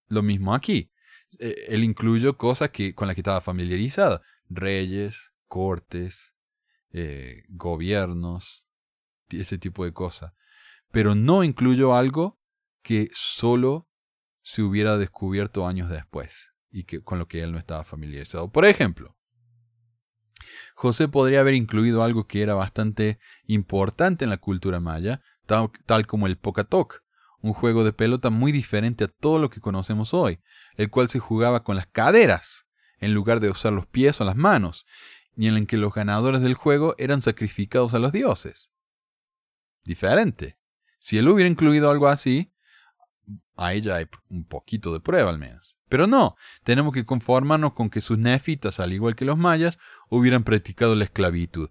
Lo mismo aquí. E, él incluyó cosas que, con las que estaba familiarizado. Reyes, cortes, eh, gobiernos, ese tipo de cosas. Pero no incluyó algo que solo se hubiera descubierto años después y que, con lo que él no estaba familiarizado. Por ejemplo, José podría haber incluido algo que era bastante importante en la cultura maya, tal, como el Pocatoc, un juego de pelota muy diferente a todo lo que conocemos hoy, el cual se jugaba con las caderas, en lugar de usar los pies o las manos, y en el que los ganadores del juego eran sacrificados a los dioses. Diferente. Si él hubiera incluido algo así, ahí ya hay un poquito de prueba al menos. Pero no, tenemos que conformarnos con que sus nefitas, al igual que los mayas, hubieran practicado la esclavitud,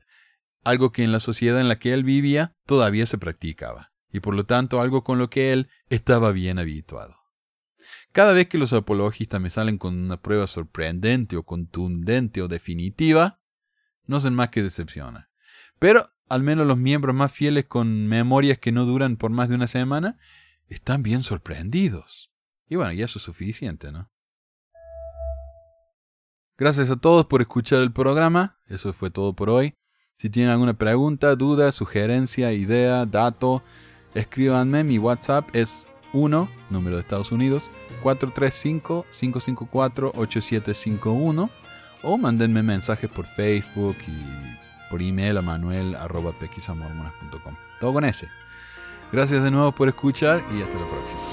algo que en la sociedad en la que él vivía todavía se practicaba, y por lo tanto algo con lo que él estaba bien habituado. Cada vez que los apologistas me salen con una prueba sorprendente o contundente o definitiva, no hacen más que decepcionar. Pero al menos los miembros más fieles con memorias que no duran por más de una semana están bien sorprendidos. Y bueno, ya eso es suficiente, ¿no? Gracias a todos por escuchar el programa. Eso fue todo por hoy. Si tienen alguna pregunta, duda, sugerencia, idea, dato, escríbanme. Mi WhatsApp es 1, número de Estados Unidos, 435-554-8751. O mándenme mensajes por Facebook y por email a manuel.pequisamormonas.com. Todo con ese. Gracias de nuevo por escuchar y hasta la próxima.